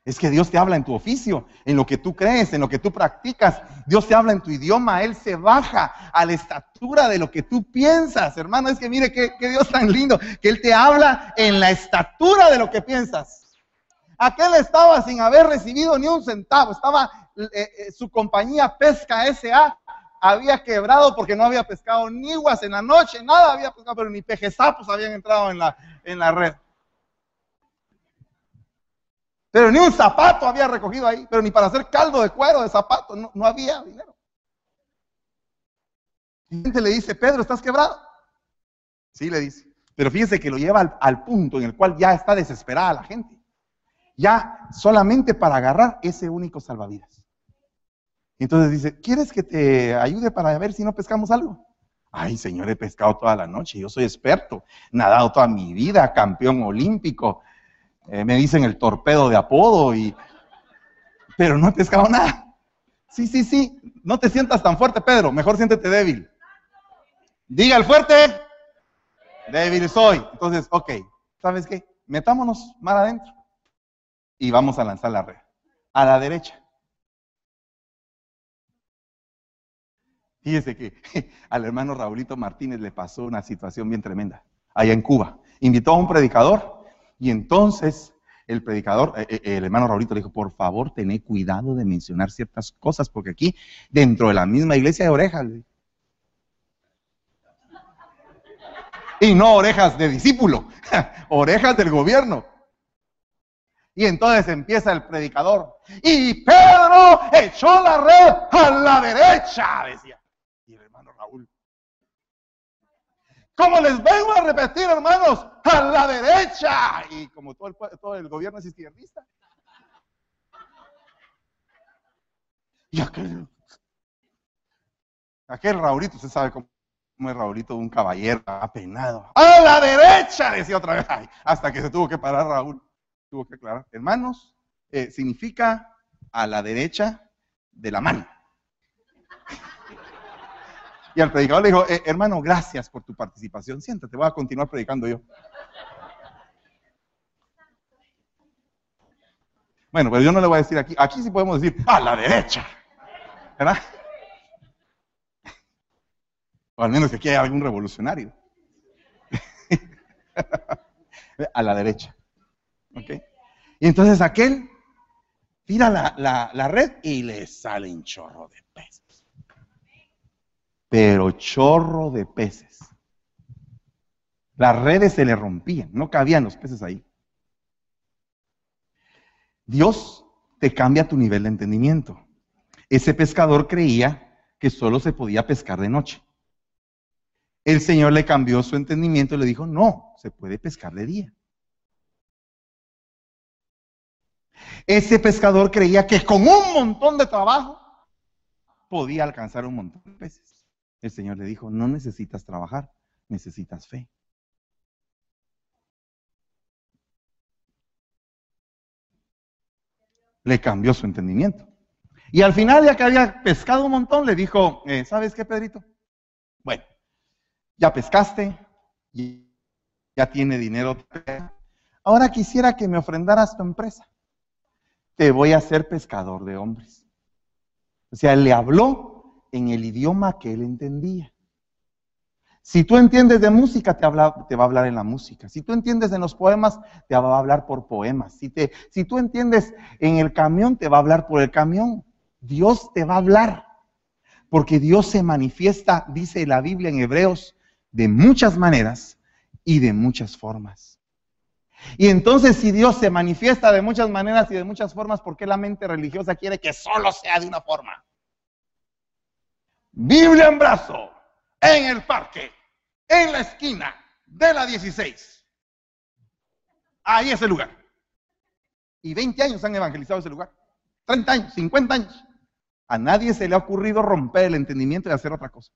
Es que Dios te habla en tu oficio, en lo que tú crees, en lo que tú practicas. Dios te habla en tu idioma. Él se baja a la estatura de lo que tú piensas. Hermano, es que mire qué, Dios tan lindo, que Él te habla en la estatura de lo que piensas. Aquel estaba sin haber recibido ni un centavo, estaba eh, eh, su compañía Pesca SA había quebrado porque no había pescado ni guas en la noche, nada había pescado, pero ni pejezapos habían entrado en la, en la red. Pero ni un zapato había recogido ahí, pero ni para hacer caldo de cuero de zapato, no, había dinero. Y gente le dice, Pedro, ¿estás quebrado? Sí, le dice. Pero fíjense que lo lleva al punto en el cual ya está desesperada la gente ya solamente para agarrar ese único salvavidas. Entonces dice, ¿quieres que te ayude para ver si no pescamos algo? Ay, señor, he pescado toda la noche, yo soy experto, nadado toda mi vida, campeón olímpico, eh, me dicen el torpedo de apodo, y... pero no he pescado nada. Sí, sí, sí, no te sientas tan fuerte, Pedro, mejor siéntete débil. Diga el fuerte, débil soy. Entonces, ok, ¿sabes qué? Metámonos más adentro y vamos a lanzar la red. A la derecha. Fíjese que al hermano Raulito Martínez le pasó una situación bien tremenda, allá en Cuba. Invitó a un predicador y entonces el predicador, eh, eh, el hermano Raulito le dijo, por favor, tené cuidado de mencionar ciertas cosas, porque aquí, dentro de la misma iglesia de orejas, y no orejas de discípulo, orejas del gobierno. Y entonces empieza el predicador. Y Pedro echó la red a la derecha, decía. Y el hermano Raúl. Como les vengo a repetir, hermanos, a la derecha. Y como todo el, todo el gobierno es izquierdista. Y aquel, aquel Raulito, usted sabe cómo es Raulito, un caballero apenado. A la derecha, decía otra vez. hasta que se tuvo que parar Raúl tuvo que aclarar. Hermanos, eh, significa a la derecha de la mano. Y al predicador le dijo, eh, hermano, gracias por tu participación. Siéntate, voy a continuar predicando yo. Bueno, pero yo no le voy a decir aquí. Aquí sí podemos decir, a la derecha. ¿Verdad? O al menos que aquí hay algún revolucionario. a la derecha. Y entonces aquel tira la, la red y le salen chorro de peces. Pero chorro de peces. Las redes se le rompían, no cabían los peces ahí. Dios te cambia tu nivel de entendimiento. Ese pescador creía que solo se podía pescar de noche. El Señor le cambió su entendimiento y le dijo, no, se puede pescar de día. Ese pescador creía que con un montón de trabajo podía alcanzar un montón de peces. El Señor le dijo, no necesitas trabajar, necesitas fe. Le cambió su entendimiento. Y al final, ya que había pescado un montón, le dijo, eh, ¿sabes qué, Pedrito? Bueno, ya pescaste, ya tiene dinero. Ahora quisiera que me ofrendaras tu empresa. Te voy a hacer pescador de hombres. O sea, le habló en el idioma que él entendía. Si tú entiendes de música, te, te, va a hablar en la música. Si tú entiendes en los poemas, te va a hablar por poemas. Si tú entiendes en el camión, te va a hablar por el camión. Dios te va a hablar. Porque Dios se manifiesta, dice la Biblia en Hebreos, de muchas maneras y de muchas formas. Y entonces si Dios se manifiesta de muchas maneras y de muchas formas, ¿por qué la mente religiosa quiere que solo sea de una forma? Biblia en brazo, en el parque, en la esquina de la 16. Ahí es el lugar. Y 20 años han evangelizado ese lugar. 30 años, 50 años. A nadie se le ha ocurrido romper el entendimiento y hacer otra cosa.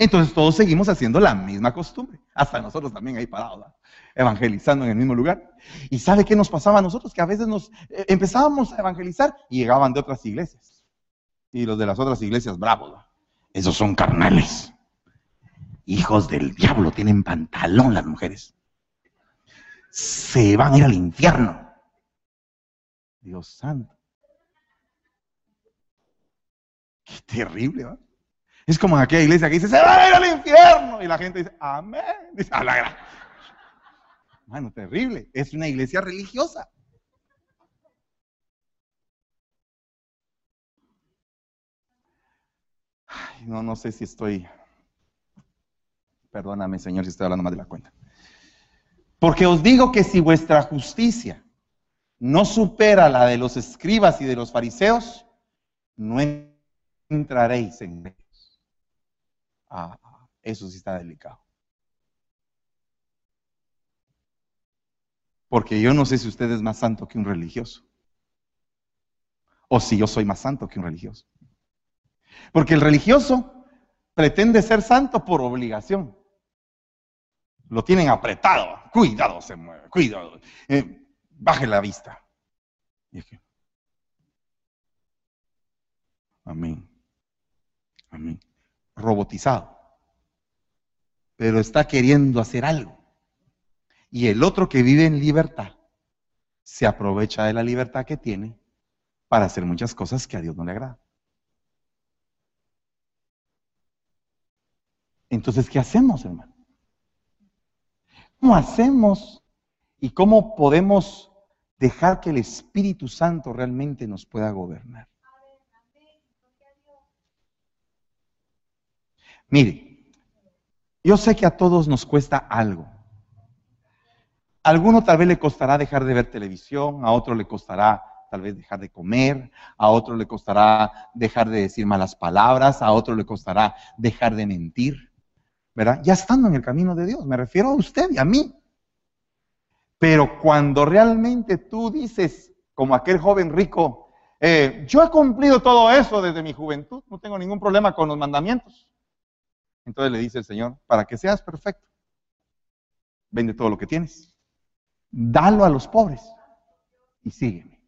Entonces todos seguimos haciendo la misma costumbre. Hasta nosotros también ahí parados, evangelizando en el mismo lugar. ¿Y sabe qué nos pasaba a nosotros? Que a veces nos eh, empezábamos a evangelizar y llegaban de otras iglesias. Y los de las otras iglesias, bravos. Esos son carnales. Hijos del diablo, tienen pantalón las mujeres. Se van a ir al infierno. Dios santo. Qué terrible, ¿va? Es como en aquella iglesia que dice, se va a ir al infierno. Y la gente dice, amén. Dice, a la gran. Bueno, terrible. Es una iglesia religiosa. no, no sé si estoy. Perdóname, Señor, si estoy hablando más de la cuenta. Porque os digo que si vuestra justicia no supera la de los escribas y de los fariseos, no entraréis en ellos. Ah, eso sí está delicado. Porque yo no sé si usted es más santo que un religioso. O si yo soy más santo que un religioso. Porque el religioso pretende ser santo por obligación. Lo tienen apretado. Cuidado, se mueve. Cuidado. Eh, baje la vista. Amén. Amén. Robotizado. Pero está queriendo hacer algo. Y el otro que vive en libertad se aprovecha de la libertad que tiene para hacer muchas cosas que a Dios no le agrada. Entonces, ¿qué hacemos, hermano? ¿Cómo hacemos y cómo podemos dejar que el Espíritu Santo realmente nos pueda gobernar? Mire, yo sé que a todos nos cuesta algo. A alguno tal vez le costará dejar de ver televisión, a otro le costará tal vez dejar de comer, a otro le costará dejar de decir malas palabras, a otro le costará dejar de mentir, ¿verdad? Ya estando en el camino de Dios, me refiero a usted y a mí. Pero cuando realmente tú dices, como aquel joven rico, eh, yo he cumplido todo eso desde mi juventud, no tengo ningún problema con los mandamientos. Entonces le dice el Señor, para que seas perfecto, vende todo lo que tienes, dalo a los pobres y sígueme.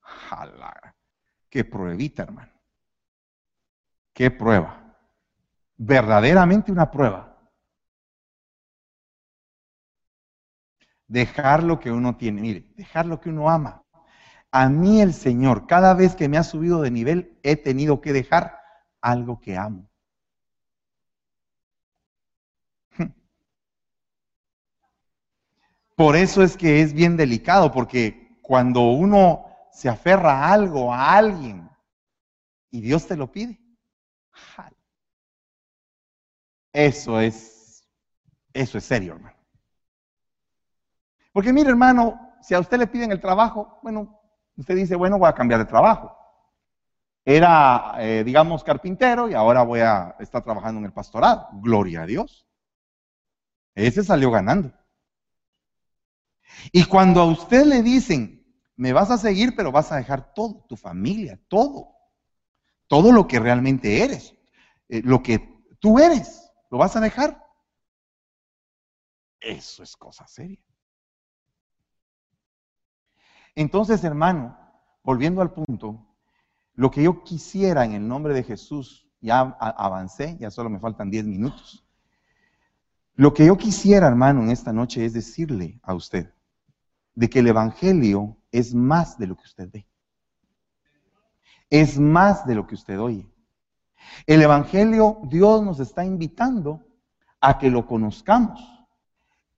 Jala, qué pruebita, hermano. Qué prueba. Verdaderamente una prueba. Dejar lo que uno tiene, mire, dejar lo que uno ama. A mí el Señor, cada vez que me ha subido de nivel, he tenido que dejar algo que amo. Por eso es que es bien delicado, porque cuando uno se aferra a algo, a alguien, y Dios te lo pide. Eso es, eso es serio, hermano. Porque mire, hermano, si a usted le piden el trabajo, bueno, usted dice, bueno, voy a cambiar de trabajo. Era, eh, digamos, carpintero y ahora voy a estar trabajando en el pastorado. Gloria a Dios. Ese salió ganando. Y cuando a usted le dicen, me vas a seguir, pero vas a dejar todo, tu familia, todo, todo lo que realmente eres, eh, lo que tú eres, lo vas a dejar. Eso es cosa seria. Entonces, hermano, volviendo al punto, lo que yo quisiera en el nombre de Jesús, ya avancé, ya solo me faltan 10 minutos. Lo que yo quisiera, hermano, en esta noche es decirle a usted de que el Evangelio es más de lo que usted ve. Es más de lo que usted oye. El Evangelio, Dios nos está invitando a que lo conozcamos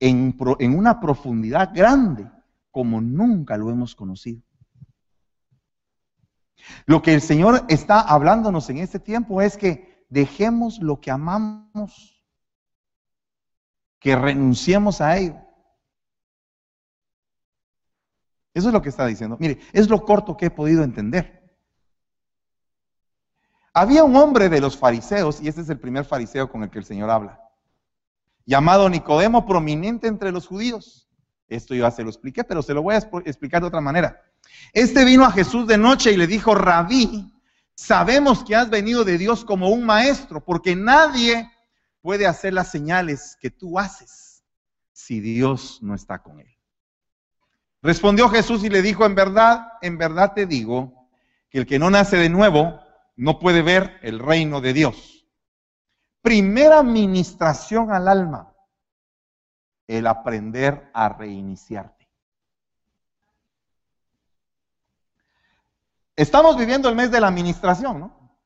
en, en una profundidad grande como nunca lo hemos conocido. Lo que el Señor está hablándonos en este tiempo es que dejemos lo que amamos, que renunciemos a ello. Eso es lo que está diciendo. Mire, es lo corto que he podido entender. Había un hombre de los fariseos, y este es el primer fariseo con el que el Señor habla, llamado Nicodemo, prominente entre los judíos. Esto ya se lo expliqué, pero se lo voy a explicar de otra manera. Este vino a Jesús de noche y le dijo, rabí, sabemos que has venido de Dios como un maestro, porque nadie puede hacer las señales que tú haces si Dios no está con él. Respondió Jesús y le dijo, en verdad, en verdad te digo, que el que no nace de nuevo no puede ver el reino de Dios. Primera ministración al alma, el aprender a reiniciarte. Estamos viviendo el mes de la administración, ¿no?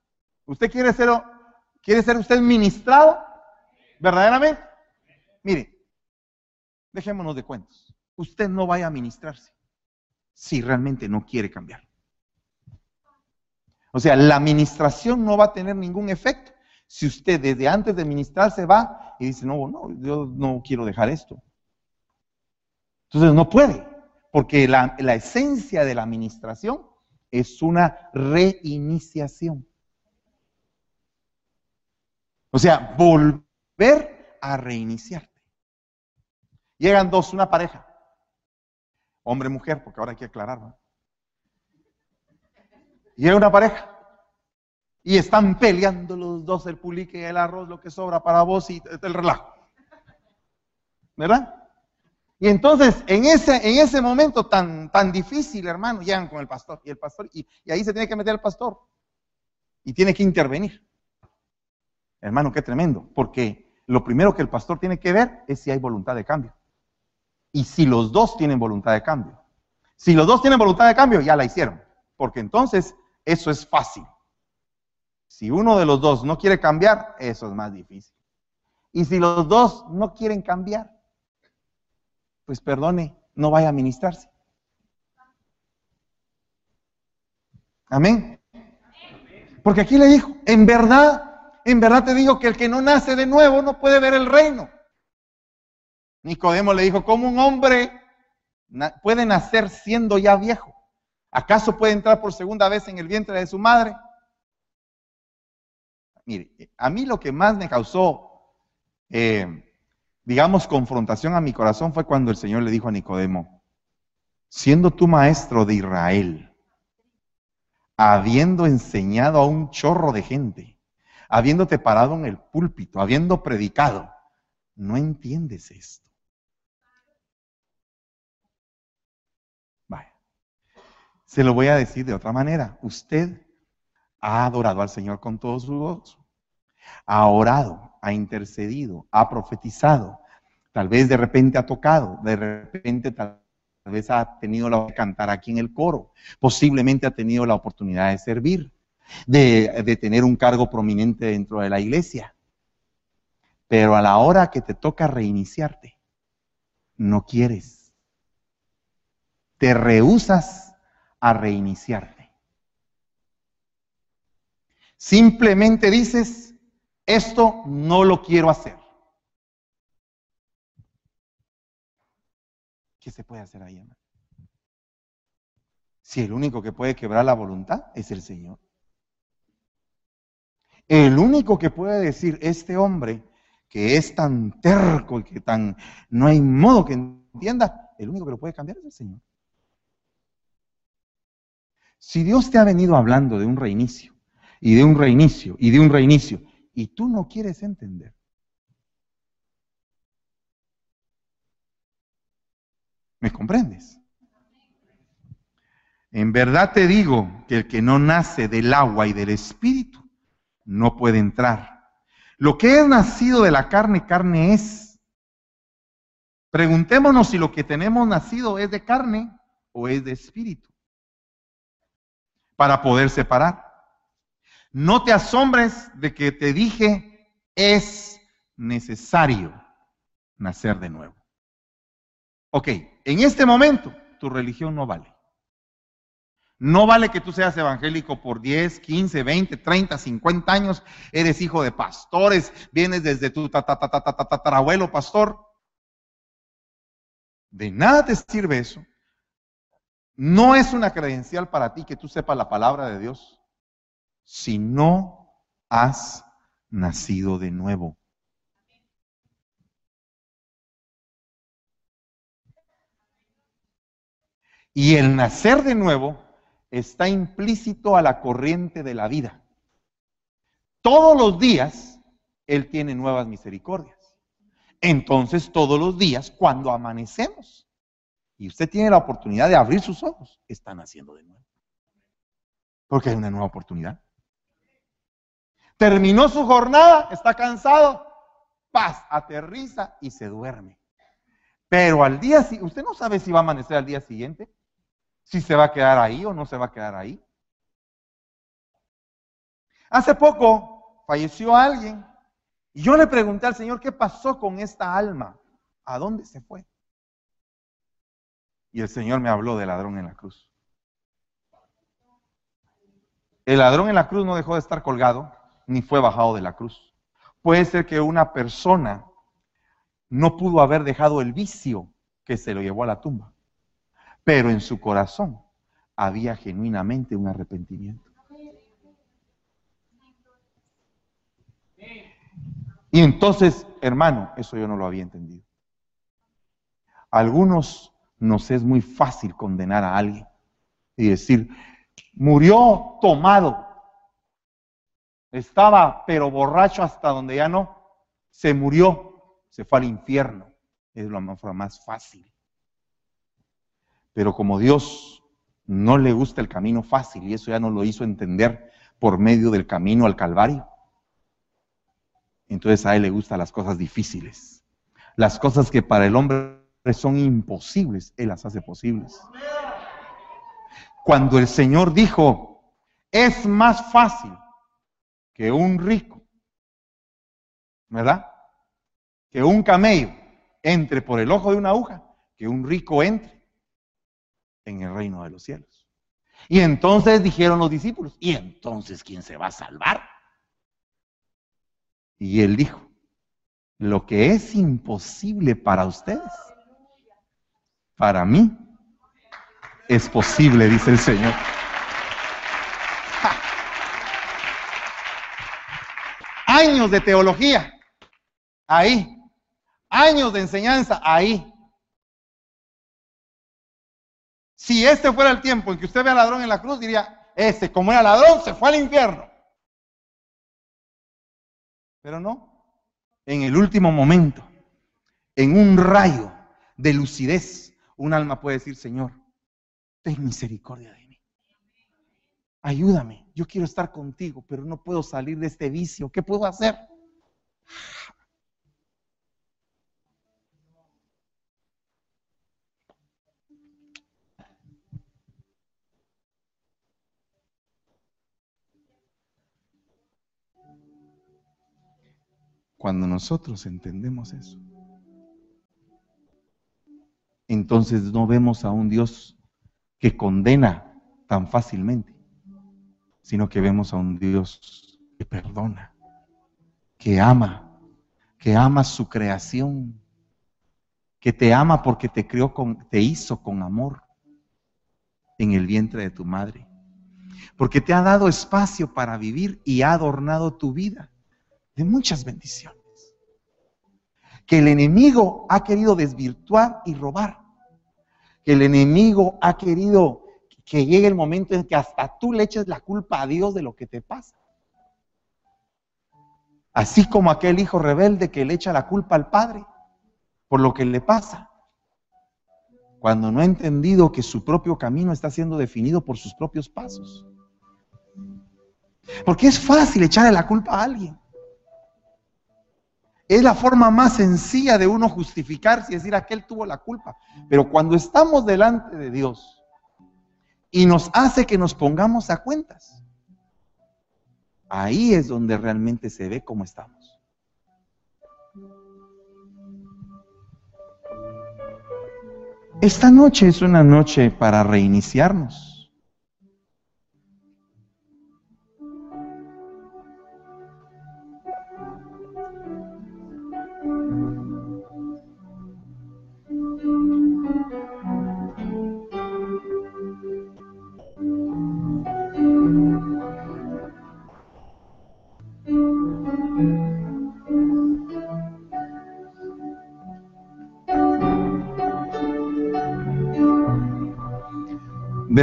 ¿Usted quiere ser, quiere ser usted ministrado? ¿Verdaderamente? Mire, dejémonos de cuentos. Usted no vaya a ministrarse si realmente no quiere cambiar. O sea, la administración no va a tener ningún efecto si usted desde antes de ministrarse va y dice, no, no, yo no quiero dejar esto. Entonces no puede, porque la, la esencia de la administración es una reiniciación. O sea, volver a reiniciarte. Llegan dos, una pareja, hombre mujer, porque ahora hay que aclarar. ¿no? Llega una pareja y están peleando los dos el pulique y el arroz, lo que sobra para vos y el relajo. ¿Verdad? Y entonces, en ese, en ese momento tan, tan difícil, hermano, llegan con el pastor. Y el pastor, y, ahí se tiene que meter el pastor. Y tiene que intervenir. Hermano, qué tremendo. Porque lo primero que el pastor tiene que ver es si hay voluntad de cambio. Y si los dos tienen voluntad de cambio. Si los dos tienen voluntad de cambio, ya la hicieron. Porque entonces eso es fácil. Si uno de los dos no quiere cambiar, eso es más difícil. Y si los dos no quieren cambiar, pues perdone, no vaya a ministrarse. Amén. Porque aquí le dijo, en verdad, en verdad te digo que el que no nace de nuevo no puede ver el reino. Nicodemo le dijo, ¿cómo un hombre puede nacer siendo ya viejo? ¿Acaso puede entrar por segunda vez en el vientre de su madre? Mire, a mí lo que más me causó eh, digamos, confrontación a mi corazón fue cuando el Señor le dijo a Nicodemo, siendo tú maestro de Israel, habiendo enseñado a un chorro de gente, habiéndote parado en el púlpito, habiendo predicado, no entiendes esto. Se lo voy a decir de otra manera. Usted ha adorado al Señor con todo su gozo ha orado, ha intercedido, ha profetizado, tal vez de repente ha tocado, de repente tal vez ha tenido la oportunidad de cantar aquí en el coro, posiblemente ha tenido la oportunidad de servir, de, de tener un cargo prominente dentro de la iglesia. Pero a la hora que te toca reiniciarte, no quieres. te rehusas a reiniciarte. Simplemente dices, esto no lo quiero hacer. ¿Qué se puede hacer ahí, hermano? Si el único que puede quebrar la voluntad es el Señor. El único que puede decir, este hombre que es tan terco y que tan no hay modo que entienda, el único que lo puede cambiar es el Señor. Si Dios te ha venido hablando de un reinicio, y de un reinicio, y de un reinicio, y tú no quieres entender, ¿me comprendes? En verdad te digo que el que no nace del agua y del espíritu no puede entrar. Lo que es nacido de la carne, carne es. Preguntémonos si lo que tenemos nacido es de carne o es de espíritu. Para poder separar. No te asombres de que te dije, es necesario nacer de nuevo. Ok, en este momento tu religión no vale. No vale que tú seas evangélico por 10, 15, 20, 30, 50 años, eres hijo de pastores, vienes desde tu tatarabuelo pastor. De nada te sirve eso. No es una credencial para ti que tú sepas la palabra de Dios si no has nacido de nuevo. Y el nacer de nuevo está implícito a la corriente de la vida. Todos los días Él tiene nuevas misericordias. Entonces todos los días, cuando amanecemos, y usted tiene la oportunidad de abrir sus ojos, están haciendo de nuevo. Porque hay una nueva oportunidad. Terminó su jornada, está cansado, paz, aterriza y se duerme. Pero al día siguiente, usted no sabe si va a amanecer al día siguiente si se va a quedar ahí o no se va a quedar ahí. Hace poco falleció alguien y yo le pregunté al Señor, ¿qué pasó con esta alma? ¿A dónde se fue? Y el Señor me habló del ladrón en la cruz. El ladrón en la cruz no dejó de estar colgado, ni fue bajado de la cruz. Puede ser que una persona no pudo haber dejado el vicio que se lo llevó a la tumba pero en su corazón había genuinamente un arrepentimiento. Y entonces, hermano, eso yo no lo había entendido. Algunos nos es muy fácil condenar a alguien y decir, murió tomado, estaba pero borracho hasta donde ya no, se murió, se fue al infierno. Es la forma más fácil. Pero como Dios no le gusta el camino fácil y eso ya nos lo hizo entender por medio del camino al Calvario, entonces a Él le gustan las cosas difíciles. Las cosas que para el hombre son imposibles, Él las hace posibles. Cuando el Señor dijo, es más fácil que un rico, ¿verdad? Que un camello entre por el ojo de una aguja, que un rico entre en el reino de los cielos. Y entonces dijeron los discípulos, ¿y entonces quién se va a salvar? Y él dijo, lo que es imposible para ustedes, para mí es posible, dice el Señor. Años de teología, ahí. Años de enseñanza, ahí. Si este fuera el tiempo en que usted ve al ladrón en la cruz, diría, ese como era ladrón se fue al infierno. Pero no, en el último momento, en un rayo de lucidez, un alma puede decir, Señor, ten misericordia de mí. Ayúdame, yo quiero estar contigo, pero no puedo salir de este vicio. ¿Qué puedo hacer? Cuando nosotros entendemos eso, entonces no vemos a un Dios que condena tan fácilmente, sino que vemos a un Dios que perdona, que ama, que ama su creación, que te ama porque te creó con, te hizo con amor en el vientre de tu madre, porque te ha dado espacio para vivir y ha adornado tu vida de muchas bendiciones. Que el enemigo ha querido desvirtuar y robar. Que el enemigo ha querido que llegue el momento en que hasta tú le eches la culpa a Dios de lo que te pasa. Así como aquel hijo rebelde que le echa la culpa al padre por lo que le pasa. Cuando no ha entendido que su propio camino está siendo definido por sus propios pasos. Porque es fácil echarle la culpa a alguien. Es la forma más sencilla de uno justificarse y decir aquel tuvo la culpa. Pero cuando estamos delante de Dios y nos hace que nos pongamos a cuentas, ahí es donde realmente se ve cómo estamos. Esta noche es una noche para reiniciarnos.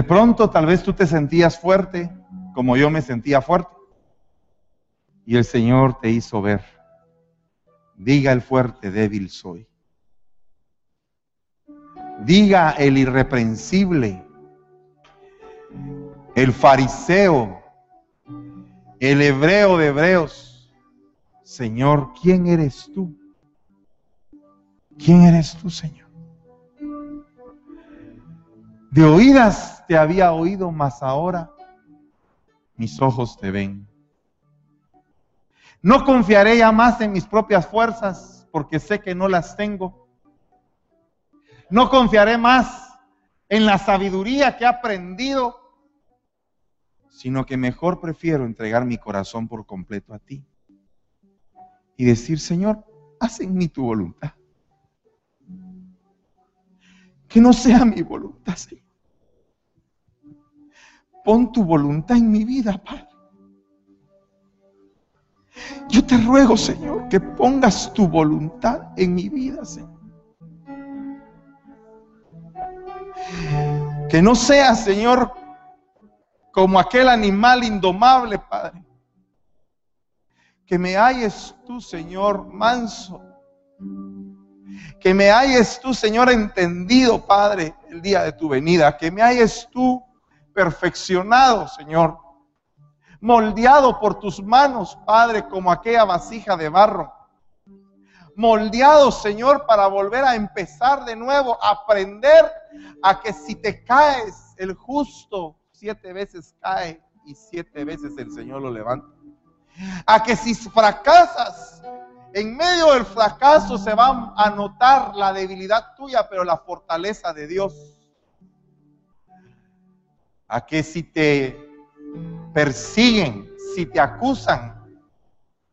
Pronto tal vez tú te sentías fuerte como yo me sentía fuerte. Y el Señor te hizo ver. Diga el fuerte, débil soy. Diga el irreprensible, el fariseo, el hebreo de hebreos. Señor, ¿quién eres tú? ¿Quién eres tú, Señor? De oídas te había oído, mas ahora mis ojos te ven. No confiaré ya más en mis propias fuerzas, porque sé que no las tengo. No confiaré más en la sabiduría que he aprendido, sino que mejor prefiero entregar mi corazón por completo a ti y decir, Señor, haz en mí tu voluntad. Que no sea mi voluntad, Señor pon tu voluntad en mi vida, Padre. Yo te ruego, Señor, que pongas tu voluntad en mi vida, Señor. Que no sea, Señor, como aquel animal indomable, Padre. Que me halles tú, Señor, manso. Que me halles tú, Señor, entendido, Padre, el día de tu venida. Que me halles tú perfeccionado, Señor. Moldeado por tus manos, Padre, como aquella vasija de barro. Moldeado, Señor, para volver a empezar de nuevo, aprender a que si te caes, el justo siete veces cae y siete veces el Señor lo levanta. A que si fracasas, en medio del fracaso se va a notar la debilidad tuya, pero la fortaleza de Dios a que si te persiguen, si te acusan,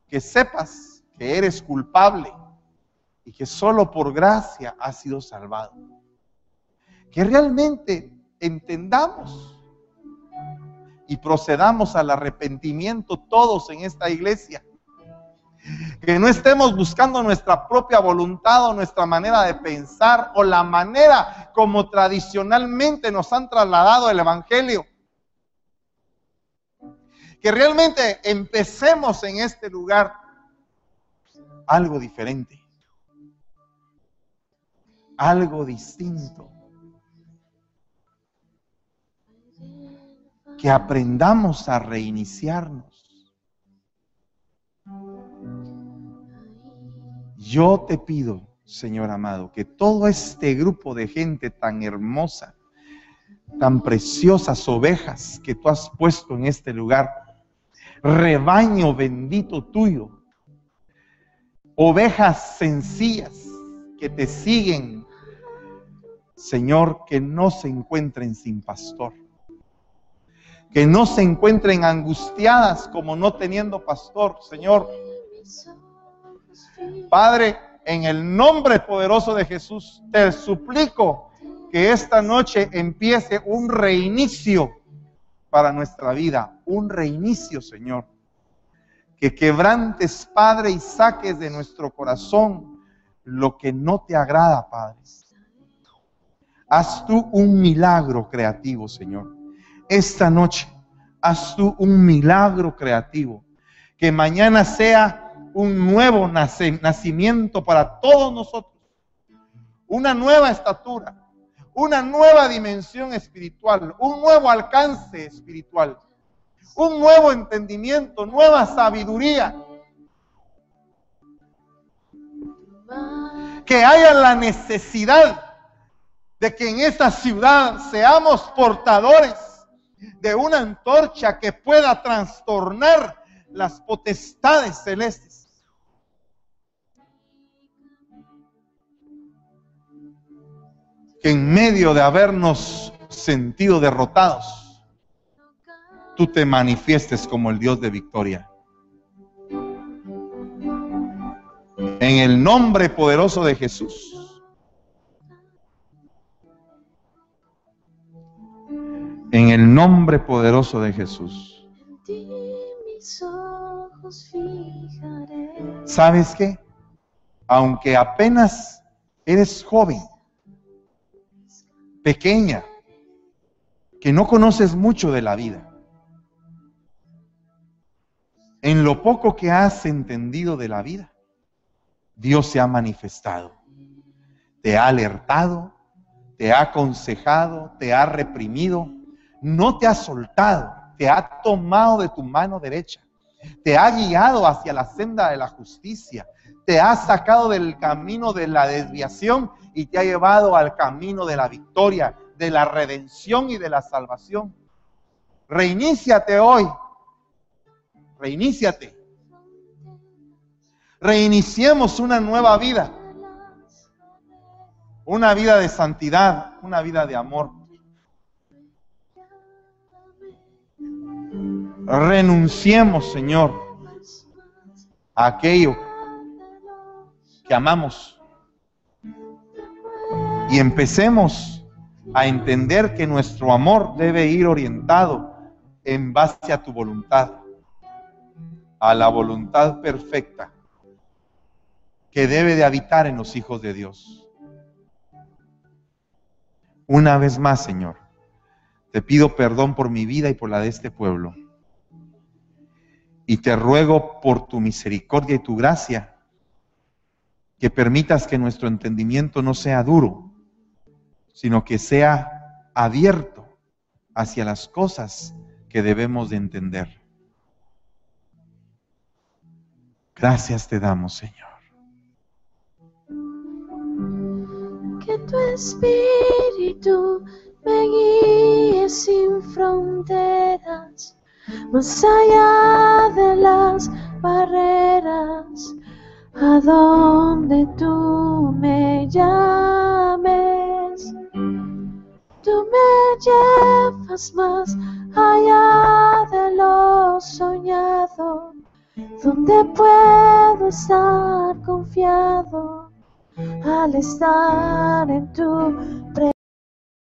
que sepas que eres culpable y que solo por gracia has sido salvado. Que realmente entendamos y procedamos al arrepentimiento todos en esta iglesia que no estemos buscando nuestra propia voluntad o nuestra manera de pensar o la manera como tradicionalmente nos han trasladado el Evangelio. Que realmente empecemos en este lugar algo diferente, algo distinto. Que aprendamos a reiniciarnos Yo te pido, Señor amado, que todo este grupo de gente tan hermosa, tan preciosas ovejas que tú has puesto en este lugar, rebaño bendito tuyo, ovejas sencillas que te siguen Señor, que no se encuentren sin pastor. Que no se encuentren angustiadas como no teniendo pastor, Señor. Padre, en el nombre poderoso de Jesús, te suplico que esta noche empiece un reinicio para nuestra vida, un reinicio, Señor. Que quebrantes, Padre, y saques de nuestro corazón lo que no te agrada, Padre. Haz tú un milagro creativo, Señor. Esta noche, haz tú un milagro creativo. Que mañana sea un nuevo nacimiento para todos nosotros. Una nueva estatura, una nueva dimensión espiritual, un nuevo alcance espiritual, un nuevo entendimiento, nueva sabiduría. Que haya la necesidad de que en esta ciudad seamos portadores de una antorcha que pueda trastornar las potestades celestes. Que en medio de habernos sentido derrotados, tú te manifiestes como el Dios de victoria. En el nombre poderoso de Jesús. En el nombre poderoso de Jesús. ¿Sabes qué? Aunque apenas eres joven, pequeña, que no conoces mucho de la vida. En lo poco que has entendido de la vida, Dios se ha manifestado. Te ha alertado, te ha aconsejado, te ha reprimido, no te ha soltado, te ha tomado de tu mano derecha, te ha guiado hacia la senda de la justicia, te ha sacado del camino de la desviación y te ha llevado al camino de la victoria, de la redención y de la salvación. Reiníciate hoy. Reiníciate. Reiniciemos una nueva vida. Una vida de santidad, una vida de amor. Renunciemos, Señor, a aquello que amamos y empecemos a entender que nuestro amor debe ir orientado en base a tu voluntad, a la voluntad perfecta que debe de habitar en los hijos de Dios. Una vez más, Señor, te pido perdón por mi vida y por la de este pueblo. Y te ruego por tu misericordia y tu gracia que permitas que nuestro entendimiento no sea duro, sino que sea abierto hacia las cosas que debemos de entender. Gracias te damos, Señor. Que tu espíritu me guíe sin fronteras, más allá de las barreras, a donde tú me llames tú me llevas más allá de lo soñado, donde puedo estar confiado al estar en tu presencia.